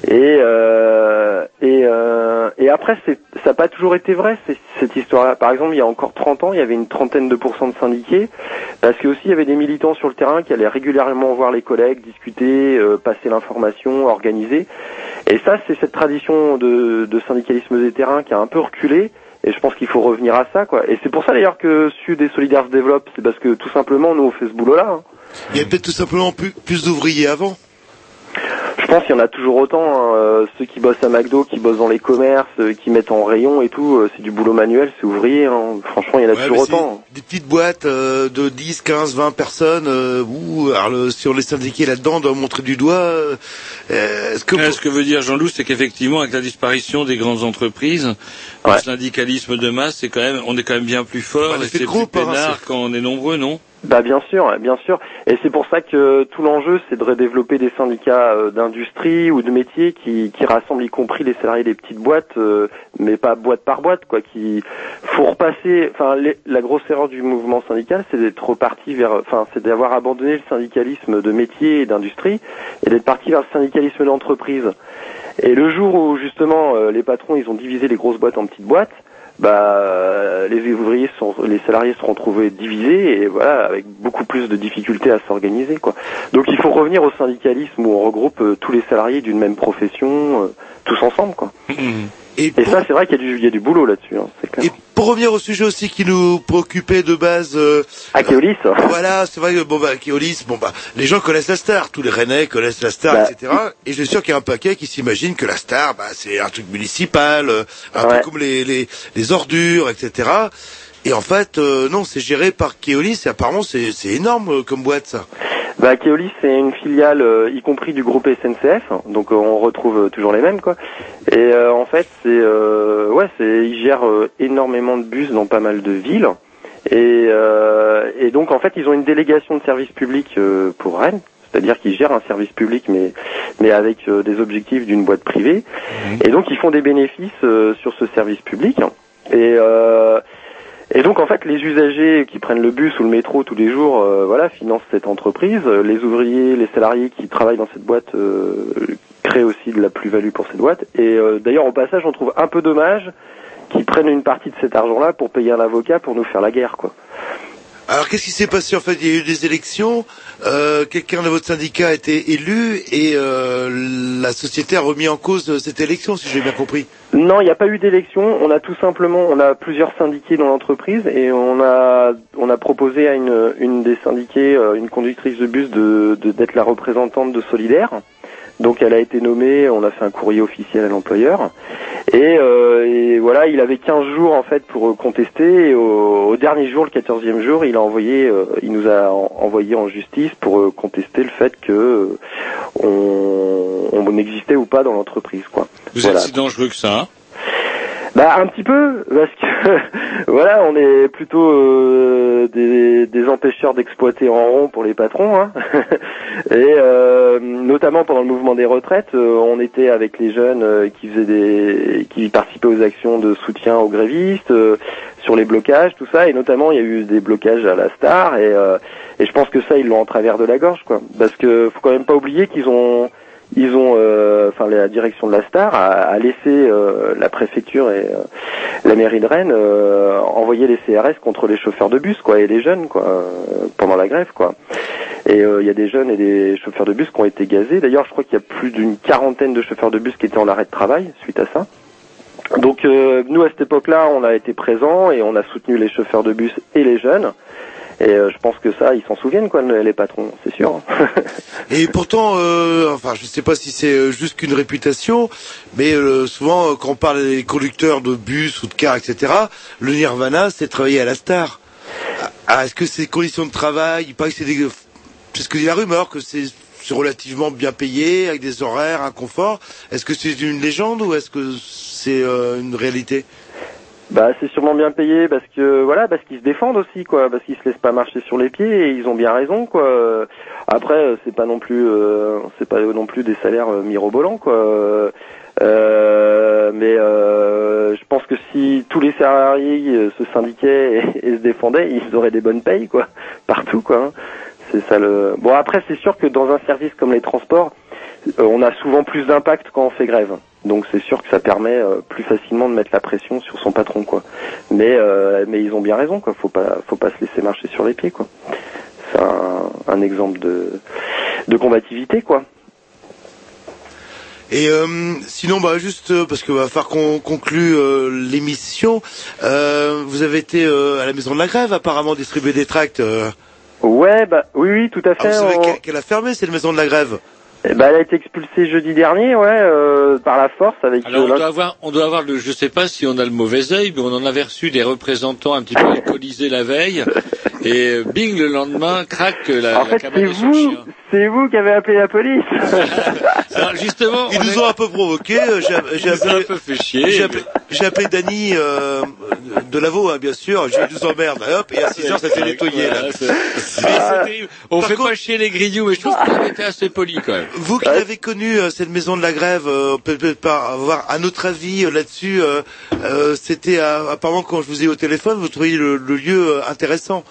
Et euh, euh, et après, ça n'a pas toujours été vrai cette histoire-là. Par exemple, il y a encore 30 ans, il y avait une trentaine de pourcents de syndiqués, parce que aussi il y avait des militants sur le terrain qui allaient régulièrement voir les collègues, discuter, euh, passer l'information, organiser. Et ça, c'est cette tradition de, syndicalisme des terrains qui a un peu reculé. Et je pense qu'il faut revenir à ça, quoi. Et c'est pour ça d'ailleurs que Sud et Solidaire se développent. C'est parce que tout simplement, nous, on fait ce boulot-là. hein. Il y a peut-être tout simplement plus d'ouvriers avant. Je pense qu'il y en a toujours autant. hein. Euh, ceux qui bossent à McDo, qui bossent dans les commerces, euh, qui mettent en rayon et tout, euh, c'est du boulot manuel, c'est ouvrier. hein. Franchement, il y en a Ouais, toujours autant. Des petites boîtes euh, de 10, 15, 20 personnes euh, où alors le, si on les syndiqués là-dedans, on doit montrer du doigt. euh, est-ce que Ouais, ce que veut dire Jean-Loup, c'est qu'effectivement, avec la disparition des grandes entreprises, le syndicalisme de masse, c'est quand même, on est quand même bien plus fort Bah, et c'est plus hein, peinard quand on est nombreux, non? Bah bien sûr, bien sûr. Et c'est pour ça que tout l'enjeu, c'est de redévelopper des syndicats euh, d'industrie ou de métiers qui, qui rassemblent y compris les salariés des petites boîtes, euh, mais pas boîte par boîte, quoi. Qui faut repasser. Enfin, la grosse erreur du mouvement syndical, c'est d'être reparti vers. Enfin, c'est d'avoir abandonné le syndicalisme de métier et d'industrie et d'être parti vers le syndicalisme d'entreprise. Et le jour où justement euh, les patrons ils ont divisé les grosses boîtes en petites boîtes, bah euh, les ouvriers sont les salariés se sont retrouvés divisés et voilà avec beaucoup plus de difficultés à s'organiser quoi. Donc il faut revenir au syndicalisme où on regroupe euh, tous les salariés d'une même profession euh, tous ensemble quoi. Et, ça c'est vrai qu'il y a du il y a du boulot là-dessus hein, clair. Pour revenir au sujet aussi qui nous préoccupait de base. Euh, à Keolis. Voilà, c'est vrai que bon bah Keolis, bon bah les gens connaissent la star, tous les Rennais connaissent la star, Bah, etc. Et je suis sûr qu'il y a un paquet qui s'imagine que la star, bah c'est un truc municipal, euh, un peu comme les, les les ordures, etc. Et en fait, euh, non, c'est géré par Keolis et apparemment c'est c'est énorme euh, comme boîte ça. Bah, Keolis, c'est une filiale, euh, y compris du groupe SNCF, donc euh, on retrouve euh, toujours les mêmes, quoi. Et euh, en fait, c'est, euh, ouais, c'est, ils gèrent énormément de bus dans pas mal de villes. Et, euh, et donc, en fait, ils ont une délégation de service public pour Rennes, c'est-à-dire qu'ils gèrent un service public, mais mais avec des objectifs d'une boîte privée. Et donc, ils font des bénéfices sur ce service public. Et euh, et donc en fait, les usagers qui prennent le bus ou le métro tous les jours, euh, voilà, financent cette entreprise. Les ouvriers, les salariés qui travaillent dans cette boîte euh, créent aussi de la plus-value pour cette boîte. Et euh, d'ailleurs, au passage, on trouve un peu dommage qu'ils prennent une partie de cet argent-là pour payer un avocat pour nous faire la guerre, quoi. Alors qu'est-ce qui s'est passé en fait? Il y a eu des élections, euh, quelqu'un de votre syndicat a été élu et euh, la société a remis en cause cette élection, si j'ai bien compris. Non, il n'y a pas eu d'élection. On a tout simplement, on a plusieurs syndiqués dans l'entreprise et on a on a proposé à une une des syndiqués, euh, une conductrice de bus, de- d'être la représentante de Solidaire. Donc elle a été nommée, on a fait un courrier officiel à l'employeur. Et, euh, et voilà, il avait 15 jours en fait pour euh, contester. Et au, au dernier jour, le 14e jour, il a envoyé, euh, il nous a en- envoyé en justice pour euh, contester le fait que on, on existait ou pas dans l'entreprise, quoi. Vous Voilà. êtes si dangereux que ça Bah un petit peu parce que [LAUGHS] voilà on est plutôt euh, des, des empêcheurs d'exploiter en rond pour les patrons hein. [LAUGHS] et euh, notamment pendant le mouvement des retraites euh, on était avec les jeunes euh, qui faisaient des qui participaient aux actions de soutien aux grévistes euh, sur les blocages tout ça. Et notamment il y a eu des blocages à la Star. Et euh, et je pense que ça ils l'ont en travers de la gorge quoi. Parce que faut quand même pas oublier qu'ils ont ils ont, euh, enfin la direction de la Star a, a laissé euh, la préfecture et euh, la mairie de Rennes envoyer les CRS contre les chauffeurs de bus, quoi, et les jeunes, quoi, pendant la grève, quoi. Et il y a des jeunes et des chauffeurs de bus qui ont été gazés. D'ailleurs, je crois qu'il y a plus d'une quarantaine de chauffeurs de bus qui étaient en arrêt de travail suite à ça. Donc euh, nous à cette époque-là, on a été présents et on a soutenu les chauffeurs de bus et les jeunes. Et euh, je pense que ça, ils s'en souviennent, quoi, les patrons, c'est sûr. [LAUGHS] Et pourtant, euh, enfin, je ne sais pas si c'est euh, juste qu'une réputation, mais souvent, quand on parle des conducteurs de bus ou de cars, etc., le nirvana, c'est travailler à la star. Ah, Est-ce que ces conditions de travail, il paraît que c'est des... Qu'il y a la rumeur que c'est relativement bien payé, avec des horaires, un confort. Est-ce que c'est une légende ou est-ce que c'est une réalité? Bah c'est sûrement bien payé parce que voilà parce qu'ils se défendent aussi quoi parce qu'ils se laissent pas marcher sur les pieds et ils ont bien raison quoi. Après euh, c'est pas non plus euh, c'est pas non plus des salaires euh, mirobolants quoi. Euh, mais euh, je pense que si tous les salariés euh, se syndiquaient et, [LAUGHS] et se défendaient, ils auraient des bonnes payes, quoi, [LAUGHS] partout, quoi. hein. C'est ça le. Bon, après, c'est sûr que dans un service comme les transports, on a souvent plus d'impact quand on fait grève. Donc c'est sûr que ça permet euh, plus facilement de mettre la pression sur son patron, quoi. Mais euh, mais ils ont bien raison, quoi. Faut pas faut pas se laisser marcher sur les pieds, quoi. C'est un, un exemple de de combativité, quoi. Et euh, sinon, bah juste parce que va falloir qu'on conclue euh, l'émission. Euh, vous avez été à la maison de la grève, apparemment distribuer des tracts. Ouais, bah oui, oui, tout à Ah, fait. vous on- qu'elle- qu'elle a fermé cette maison de la grève. Eh ben, elle a été expulsée jeudi dernier, ouais, euh, par la force avec. Alors on doit avoir, on doit avoir le, je sais pas si on a le mauvais œil, mais on en avait reçu des représentants un petit peu alcoolisés la veille, [LAUGHS] et euh, bing le lendemain, craque la, En la fait, cabane c'est vous. C'est vous qui avez appelé la police. [LAUGHS] Alors, justement, Ils on nous est- ont un peu provoqué. euh, J'ai j'ai Ils nous ont appelé, un peu fait chier. j'ai appelé, j'ai appelé Dany euh, de Lavaux, hein, bien sûr. J'ai dit nous emmerde. Hop, et à 6 heures, ça s'est nettoyé. Là. Terrible. On Par fait contre- pas chier les grignoux, mais je trouve qu'on avait été assez poli quand même. Vous qui avez connu euh, cette maison de la grève, euh, peut- peut pas avoir un autre avis euh, là-dessus. euh, euh, C'était euh, apparemment quand je vous ai eu au téléphone, vous trouviez le, le lieu euh, intéressant.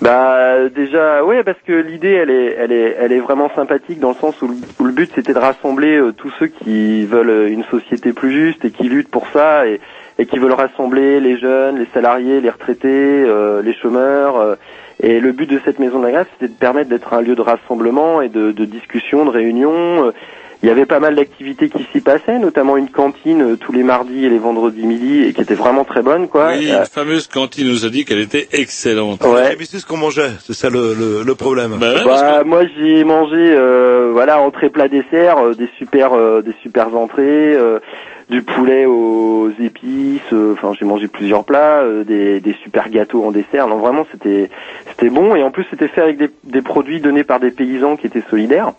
Bah déjà, ouais, parce que l'idée, elle est, elle est, elle est vraiment sympathique dans le sens où le, but c'était de rassembler euh, tous ceux qui veulent euh, une société plus juste et qui luttent pour ça et, qui veulent rassembler les jeunes, les salariés, les retraités, euh, les chômeurs. et le but de cette maison de la grève, c'était de permettre d'être un lieu de rassemblement et de discussion, de réunion. Il y avait pas mal d'activités qui s'y passaient, notamment une cantine euh, tous les mardis et les vendredis midi et qui était vraiment très bonne, quoi. Oui, Euh, une fameuse cantine nous a dit qu'elle était excellente. Ouais. Mais c'est ce qu'on mangeait, c'est ça le, le, le problème. Bah ouais, Bah, moi j'ai mangé euh, voilà entrée plat dessert euh, des super euh, des super entrées euh, du poulet aux épices euh, enfin j'ai mangé plusieurs plats euh, des, des super gâteaux en dessert non vraiment c'était c'était bon et en plus c'était fait avec des, des produits donnés par des paysans qui étaient solidaires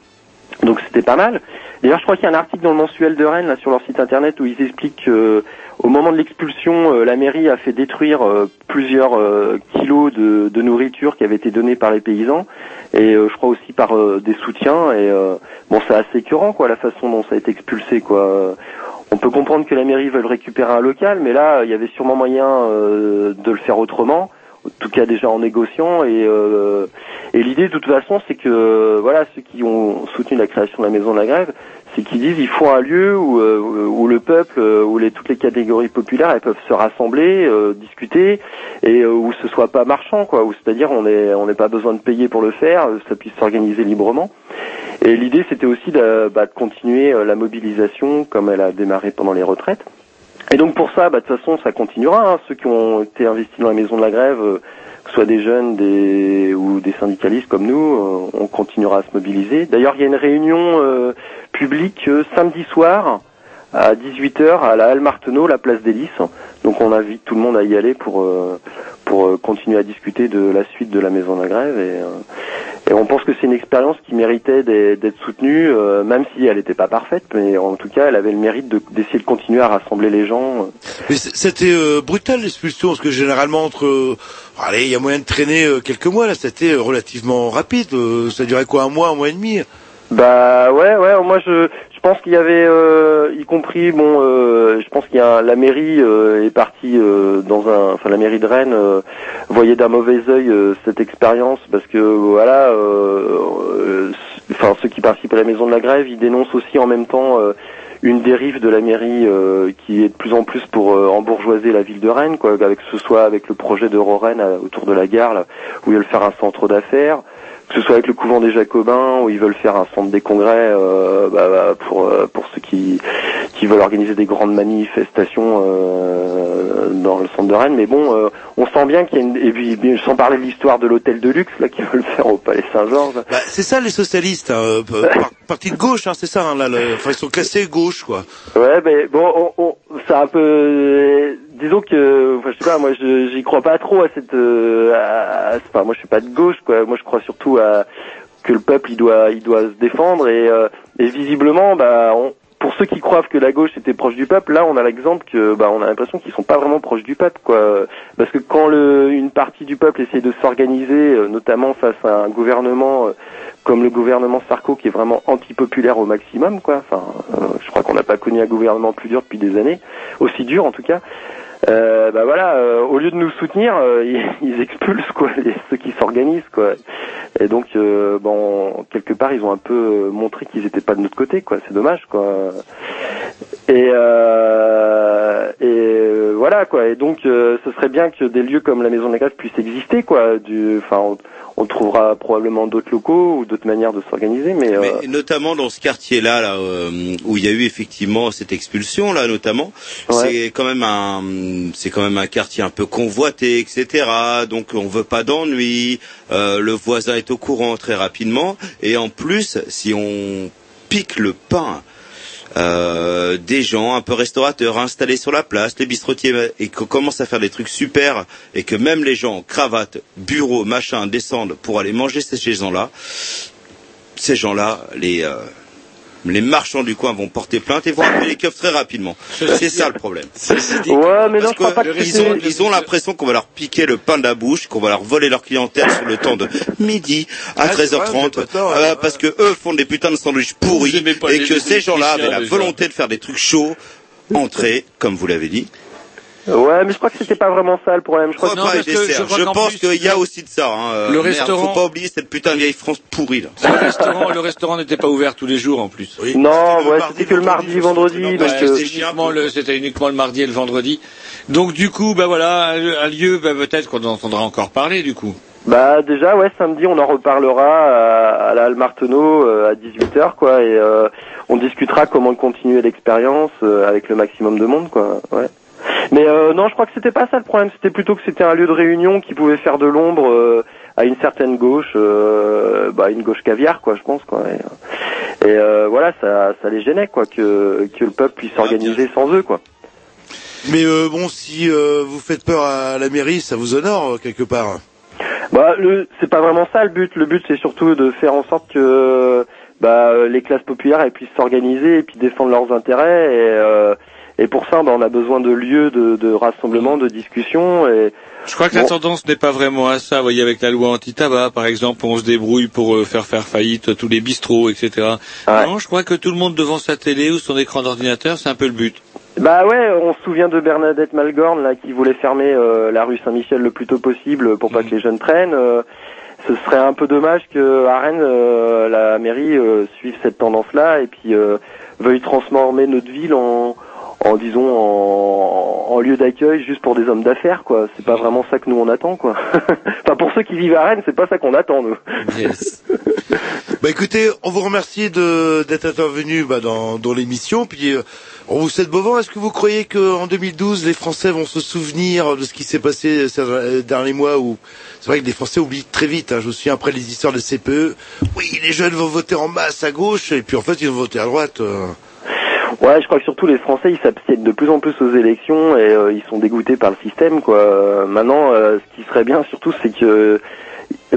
donc c'était pas mal d'ailleurs je crois qu'il y a un article dans le mensuel de Rennes là sur leur site internet où ils expliquent que au moment de l'expulsion, euh, la mairie a fait détruire euh, plusieurs euh, kilos de, de nourriture qui avait été donnée par les paysans. Et euh, je crois aussi par euh, des soutiens. Et euh, bon c'est assez écœurant quoi la façon dont ça a été expulsé quoi. On peut comprendre que la mairie veuille récupérer un local mais là il y avait sûrement moyen euh, de le faire autrement en tout cas déjà en négociant et euh, et l'idée de toute façon c'est que voilà ceux qui ont soutenu la création de la maison de la grève c'est qu'ils disent il faut un lieu où, euh, où le peuple, euh, où les, toutes les catégories populaires elles peuvent se rassembler, euh, discuter et euh, où ce soit pas marchand quoi, où c'est-à-dire on est on n'est pas besoin de payer pour le faire, ça puisse s'organiser librement. Et l'idée c'était aussi de, bah, de continuer la mobilisation comme elle a démarré pendant les retraites. Et donc pour ça, bah, de toute façon ça continuera. hein. Ceux qui ont été investis dans la maison de la grève, euh, que ce soit des jeunes des, ou des syndicalistes comme nous, euh, on continuera à se mobiliser. D'ailleurs il y a une réunion euh, publique euh, samedi soir à 18h à la Halle Marteneau, la place des Lys. Donc on invite tout le monde à y aller pour pour euh, continuer à discuter de la suite de la maison de la grève et, euh, on pense que c'est une expérience qui méritait d'e- d'être soutenue, euh, même si elle n'était pas parfaite, mais en tout cas elle avait le mérite de- d'essayer de continuer à rassembler les gens. Mais c'était euh, brutal l'expulsion, parce que généralement entre, allez, il y a moyen de traîner quelques mois là. C'était relativement rapide. ça durait quoi, un mois, un mois et demi? Bah ouais ouais moi je je pense qu'il y avait euh, y compris bon euh, je pense qu'il y a la mairie euh, est partie euh, dans un enfin la mairie de Rennes euh, voyait d'un mauvais œil euh, cette expérience parce que voilà enfin ceux qui participent à la maison de la grève ils dénoncent aussi en même temps une dérive de la mairie euh, qui est de plus en plus pour euh, embourgeoiser la ville de Rennes quoi avec que ce soit avec le projet de Rennes autour de la gare là, où ils veulent faire un centre d'affaires que ce soit avec le couvent des Jacobins où ils veulent faire un centre des congrès euh, bah, bah, pour euh, pour ceux qui qui veulent organiser des grandes manifestations euh, dans le centre de Rennes mais bon euh, on sent bien qu'il y a une et puis sans parler de l'histoire de l'hôtel de luxe là qu'ils [LAUGHS] veulent faire au Palais Saint-Georges Bah, c'est ça les socialistes, hein, euh, [LAUGHS] par- parti de gauche, hein, c'est ça. Hein, là, le- enfin, ils sont classés gauche, quoi. Ouais, mais bon, on, on, c'est un peu. Disons que, enfin, je sais pas, moi, j'y crois pas trop à cette. euh, à- enfin, moi, je suis pas de gauche, quoi. Moi, je crois surtout à que le peuple, il doit, il doit se défendre et, euh, et visiblement, bah, on, pour ceux qui croient que la gauche était proche du peuple, là, on a l'exemple que, bah, on a l'impression qu'ils sont pas vraiment proches du peuple, quoi. Parce que quand le, une partie du peuple essaie de s'organiser, euh, notamment face à un gouvernement euh, comme le gouvernement Sarko, qui est vraiment antipopulaire au maximum, quoi. Enfin, euh, je crois qu'on n'a pas connu un gouvernement plus dur depuis des années, aussi dur en tout cas. Euh, bah voilà, euh, au lieu de nous soutenir, euh, [LAUGHS] ils, expulsent quoi, les, ceux qui s'organisent quoi. Et donc, euh, bon, quelque part, ils ont un peu euh, montré qu'ils étaient pas de notre côté quoi. C'est dommage quoi. Et, euh, et voilà quoi. Et donc, ce serait bien que des lieux comme la Maison de la Grève puissent exister quoi. Du, enfin, on, trouvera probablement d'autres locaux ou d'autres manières de s'organiser, mais, euh, Mais notamment dans ce quartier-là, là, euh, où il y a eu effectivement cette expulsion, là, notamment, c'est quand même un, c'est quand même un quartier un peu convoité, etc. Donc on veut pas d'ennui. euh, le voisin est au courant très rapidement, et en plus, si on pique le pain. Euh, des gens un peu restaurateurs installés sur la place, les bistrotiers, et qu'on commence à faire des trucs super, et que même les gens, cravates, bureaux, machin, descendent pour aller manger ces gens-là, ces gens-là, les, euh, les marchands du coin vont porter plainte et vont appeler les keufs très rapidement. C'est ça le problème. ouais, mais non, je crois pas que ils ont, c'était- ils ont l'impression qu'on va leur piquer le pain de la bouche, qu'on va leur voler leur clientèle sur le temps de midi à Ouais, c'est vrai, 13h30, vous avez pas tort, euh, ouais, parce que eux font des putains de sandwichs pourris et que ces gens-là avaient la volonté de faire des trucs chauds, entrée, comme vous l'avez dit. Ouais, mais je crois que c'était pas vraiment ça le problème. Je crois Repas et dessert. Je, pense qu'il y a aussi de ça. Hein. euh, Le merde, restaurant- Faut pas oublier cette putain de vieille France pourrie là. Le restaurant, le restaurant n'était pas ouvert tous les jours en plus. Non, ouais, c'était que le mardi, vendredi. donc, Ouais, c'était uniquement le, c'était uniquement le mardi et le vendredi. Donc du coup, bah voilà, un, lieu, bah, peut-être qu'on en entendra encore parler du coup. Bah déjà ouais samedi on en reparlera à, à la Halle Marteneau euh, à 18h quoi et euh, on discutera comment continuer l'expérience euh, avec le maximum de monde quoi ouais. Mais euh, non je crois que c'était pas ça le problème c'était plutôt que c'était un lieu de réunion qui pouvait faire de l'ombre euh, à une certaine gauche euh, bah une gauche caviar quoi je pense quoi et, et, euh, voilà ça ça les gênait quoi que que le peuple puisse s'organiser sans eux quoi. Mais bon, si vous faites peur à la mairie, ça vous honore quelque part. Bah, le, c'est pas vraiment ça le but. Le but, c'est surtout de faire en sorte que bah, les classes populaires elles puissent s'organiser et puis défendre leurs intérêts. Et, et pour ça, bah, on a besoin de lieux de, de rassemblement, de discussion. Et Je crois que la tendance n'est pas vraiment à ça. Vous voyez, avec la loi anti-tabac, par exemple, on se débrouille pour euh, faire faire faillite tous les bistrots, etc. Non, je crois que tout le monde devant sa télé ou son écran d'ordinateur, c'est un peu le but. Bah ouais, on se souvient de Bernadette Malgorn là qui voulait fermer euh, la rue Saint-Michel le plus tôt possible pour pas que les jeunes prennent. Euh, ce serait un peu dommage que à Rennes la mairie suive cette tendance-là et puis veuille transformer notre ville en en disons en, en lieu d'accueil juste pour des hommes d'affaires quoi. C'est pas vraiment ça que nous on attend quoi. [LAUGHS] enfin pour ceux qui vivent à Rennes, c'est pas ça qu'on attend nous. [LAUGHS] Bah écoutez, on vous remercie de d'être intervenu bah, dans, dans l'émission. Puis euh, on vous souhaite beau vent. Est-ce que vous croyez qu'en 2012, les Français vont se souvenir de ce qui s'est passé ces euh, derniers mois où c'est vrai que les Français oublient très vite. Hein. Je me souviens après les histoires de CPE. Oui, les jeunes vont voter en masse à gauche et puis en fait ils vont voter à droite. euh. Ouais, je crois que surtout les Français, ils s'abstiennent de plus en plus aux élections et euh, ils sont dégoûtés par le système, quoi. Euh, maintenant, euh, ce qui serait bien surtout, c'est que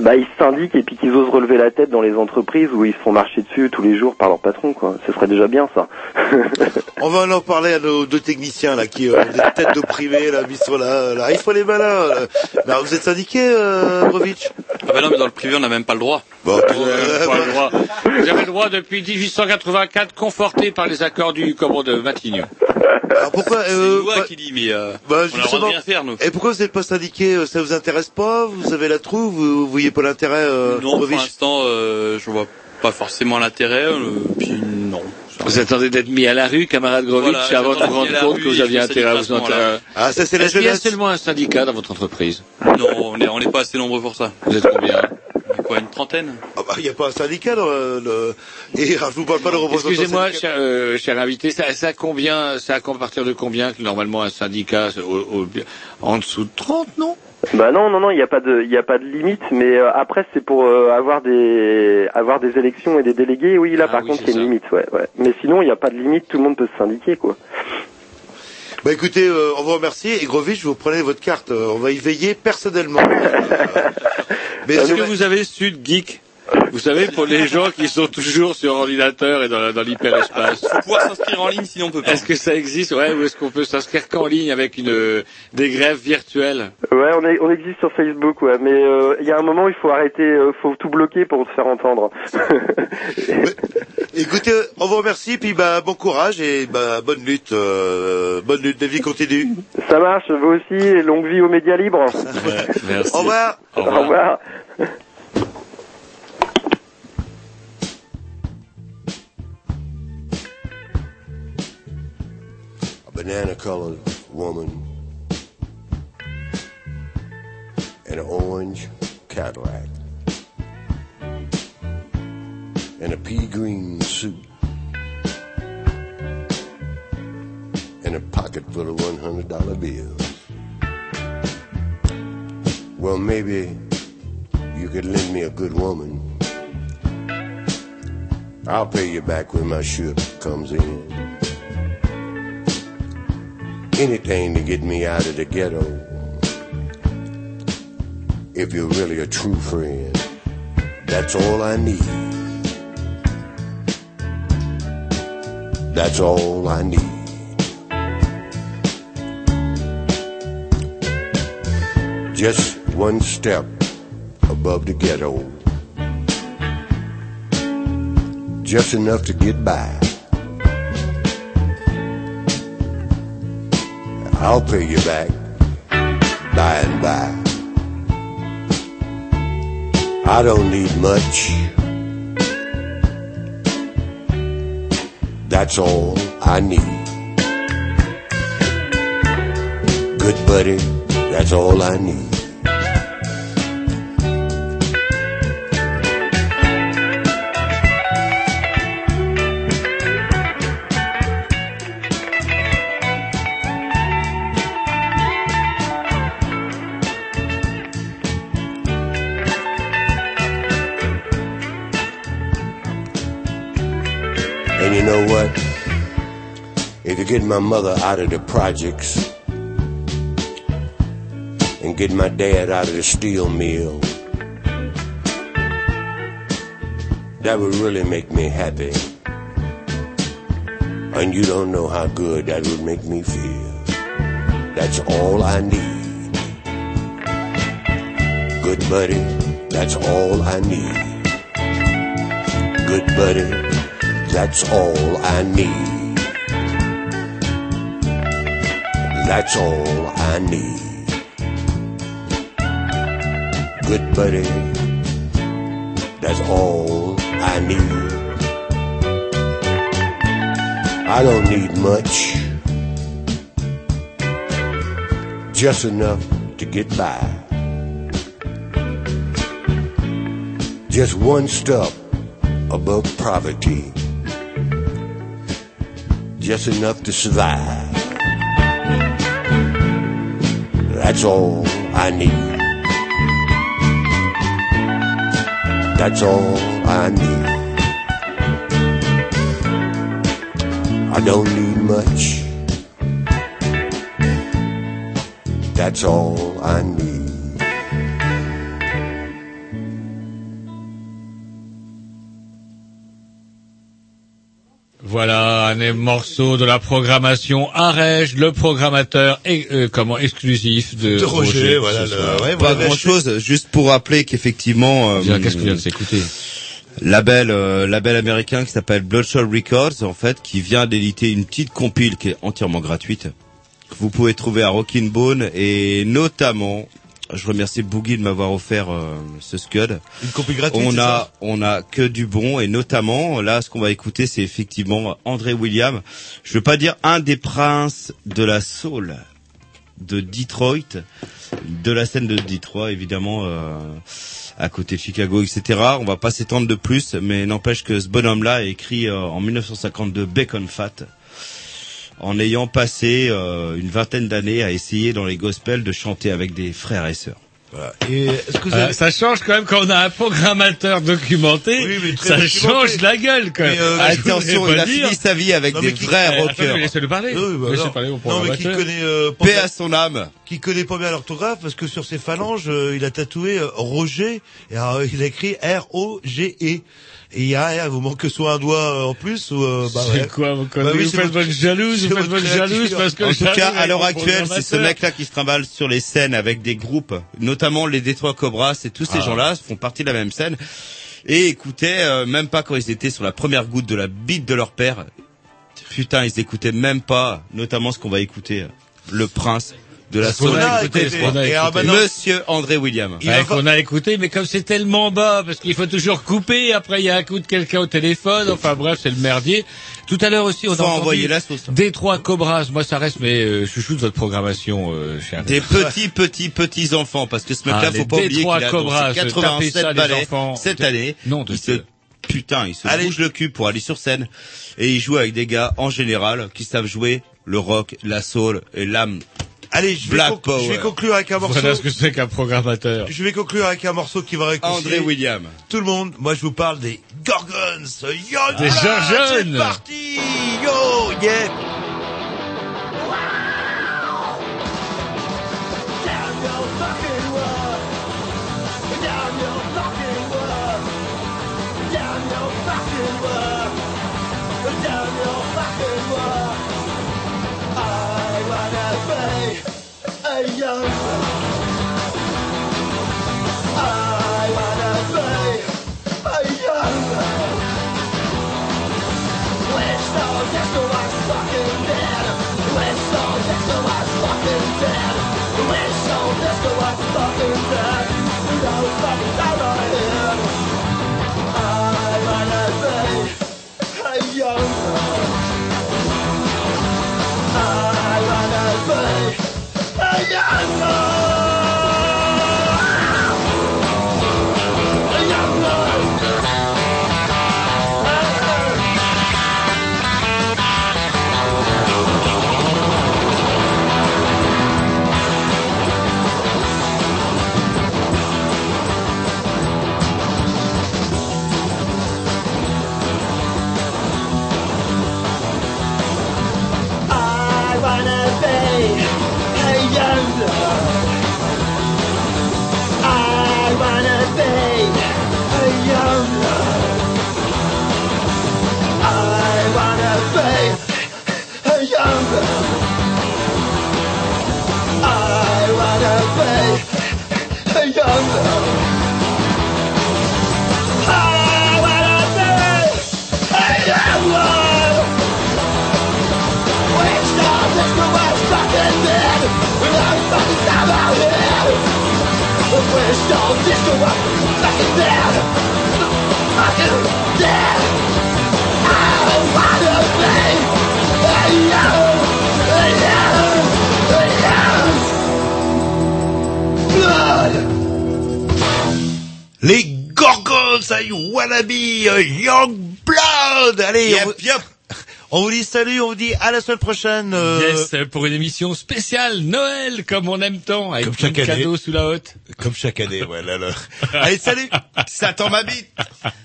bah, ils se syndiquent et puis qu'ils osent relever la tête dans les entreprises où ils se font marcher dessus tous les jours par leur patron, quoi. Ce serait déjà bien, ça. [LAUGHS] On va en parler à nos deux techniciens là qui ont des têtes d'opprimés là mis sur la. Là. Il faut les malins. Là. Alors, vous êtes syndiqué, euh, Brovitch? Ah bah non, mais dans le privé, on n'a même pas le droit. Bon, Pas le droit. Vous avez le droit depuis 1884, conforté par les accords du commande de Matignon. Alors pourquoi C'est euh, bah- qui dit, mais euh, Bah, on a le droit de justement. rien faire, nous. Et pourquoi vous n'êtes pas syndiqué euh, Ça vous intéresse pas Vous avez la trouve Vous, vous voyez pas l'intérêt euh, non, pour l'instant, euh, je vois pas forcément l'intérêt. euh, puis non. Vous attendez d'être mis à la rue, camarade Grovitch, Voilà, avant de vous rendre compte que vous aviez intérêt à vous intéresser. Ah, ça c'est la Est-ce qu'il y a seulement un syndicat dans votre entreprise? Non, on est, on n'est pas assez nombreux pour ça. Vous êtes combien? est quoi, une trentaine? Ah bah, il n'y a pas un syndicat dans le... le- Et je vous parle pas de représentation Excusez-moi, cher, euh, cher invité, ça, ça combien, ça à partir de combien que normalement un syndicat au- au- en dessous de 30, non? Bah non, non, non, il n'y a pas de, il y a pas de limite, mais euh, après c'est pour euh, avoir des, avoir des élections et des délégués. Oui, là Ah par oui, contre c'est il y a une limite, ouais, ouais. Mais sinon il n'y a pas de limite, tout le monde peut se syndiquer, quoi. Bah écoutez, euh, on vous remercie. Et Grovitch, vous prenez votre carte. euh, on va y veiller personnellement. [LAUGHS] Euh, mais Est-ce que vous avez Sud Geek? Vous savez, pour les gens qui sont toujours sur ordinateur et dans, dans l'hyperespace. Faut pouvoir s'inscrire en ligne, sinon on peut pas. Est-ce que ça existe, ouais, ou est-ce qu'on peut s'inscrire qu'en ligne avec une, euh, des grèves virtuelles? Ouais, on, est, on existe sur Facebook, ouais, mais euh, il y a un moment, il faut arrêter, euh, faut tout bloquer pour se faire entendre. [LAUGHS] Écoutez, on vous remercie, puis bah, bon courage et bah, bonne lutte, euh, bonne lutte, la vie continue. Ça marche, vous aussi, et longue vie aux médias libres. Merci. Au revoir. Au revoir. Banana colored woman in an orange Cadillac in a pea green suit and a pocket full of one hundred dollar bills. Well, maybe you could lend me a good woman. I'll pay you back when my ship comes in anything to get me out of the ghetto. If you're really a true friend, that's all I need. That's all I need. Just one step above the ghetto. Just enough to get by. I'll pay you back by and by. I don't need much. That's all I need. Good buddy, that's all I need. Get my mother out of the projects and get my dad out of the steel mill, that would really make me happy. And you don't know how good that would make me feel. That's all I need. Good buddy, that's all I need. Good buddy, that's all I need. That's all I need. Good buddy, that's all I need. I don't need much, just enough to get by. Just one step above poverty, just enough to survive. That's all I need. That's all I need. I don't need much. That's all I need. Morceau de la programmation Arège, le programmateur et, euh, comment exclusif de, De Roger, voilà, soir. le- ouais, Pas grand chose, juste pour rappeler qu'effectivement, euh, Bien, Qu'est-ce qu'on vient de s'écouter label, euh, label américain qui s'appelle Bloodshot Records, en fait, qui vient d'éditer une petite compile qui est entièrement gratuite, que vous pouvez trouver à Rockin' Bone, et notamment, je remercie Boogie de m'avoir offert euh, ce scud. Une compil gratuite, On a, on a que du bon, et notamment, là, ce qu'on va écouter, c'est effectivement André William. Je veux pas dire un des princes de la soul de Detroit, de la scène de Detroit, évidemment, euh, à côté de Chicago, etc. On va pas s'étendre de plus, mais n'empêche que ce bonhomme-là a écrit euh, en 1952 Bacon Fat, en ayant passé euh, une vingtaine d'années à essayer dans les gospels de chanter avec des frères et sœurs. Voilà. Et est-ce que vous Euh, avez... ça change quand même quand on a un programmateur documenté. Oui, mais très ça documenté. change la gueule quand même. Mais, euh, Ah, Attention, il a dire. fini sa vie avec Non, des qui- vrais Eh, rockers. laissez-le parler. Oui, bah, Laissez non. parler au Non, mais qui connaît euh, Paix à son âme. qui connaît pas bien l'orthographe parce que sur ses phalanges, euh, il a tatoué euh, Roger et alors, euh, il a écrit R O G E. Et il y a, il vous manque que soit un doigt euh, en plus ou euh, bah C'est ouais. quoi vos Bah oui, Vous faites votre- jalouse, vous faites votre jalouse parce que En tout cas, à l'heure actuelle, c'est ce mec-là qui se trimballe sur les scènes avec des groupes, notamment les Détroits Cobras, et tous ces Ah. gens-là font partie de la même scène. Et écoutaient, euh, même pas quand ils étaient sur la première goutte de la bite de leur père. Putain, ils écoutaient même pas, notamment ce qu'on va écouter, Le Prince de la Ce qu'on Soul. a écouté, Et écouté. maintenant- Monsieur André William. Il Ouais, qu'on a écouté, mais comme c'est tellement bas, parce qu'il faut toujours couper, après il y a un coup de quelqu'un au téléphone, enfin bref, c'est le merdier. Tout à l'heure aussi, on Faut a envoyer la sauce. Détroit Cobras, moi ça reste mes euh, chouchous de votre programmation, euh, cher. Des petits, petits, petits enfants, parce que ce mec-là, Ah, faut pas oublier Détroit qu'il a Cobras, dansé tapez 87 ça, ballets enfants. cette De- année. Non, de putain, il se Allez. bouge le cul pour aller sur scène. Et il joue avec des gars, en général, qui savent jouer le rock, la soul et l'âme. Allez, je vais, Black conc- Power. je vais conclure avec un morceau. Voilà ce que c'est qu'un programmateur. Je vais conclure avec un morceau qui va réconcilier André William. tout le monde. Moi, je vous parle des Gorgons. Yo, Des Gorgons. C'est parti. Yo, yeah. Les Gorgons, I wanna be a young blood. Allez, Yep, on, vous, yep. On vous dit salut, on vous dit à la semaine prochaine. euh, Yes, pour une émission spéciale Noël, comme on aime tant, avec Comme chaque année. cadeaux sous la haute. Comme chaque année, voilà. Allez, salut. Ça tend ma bite.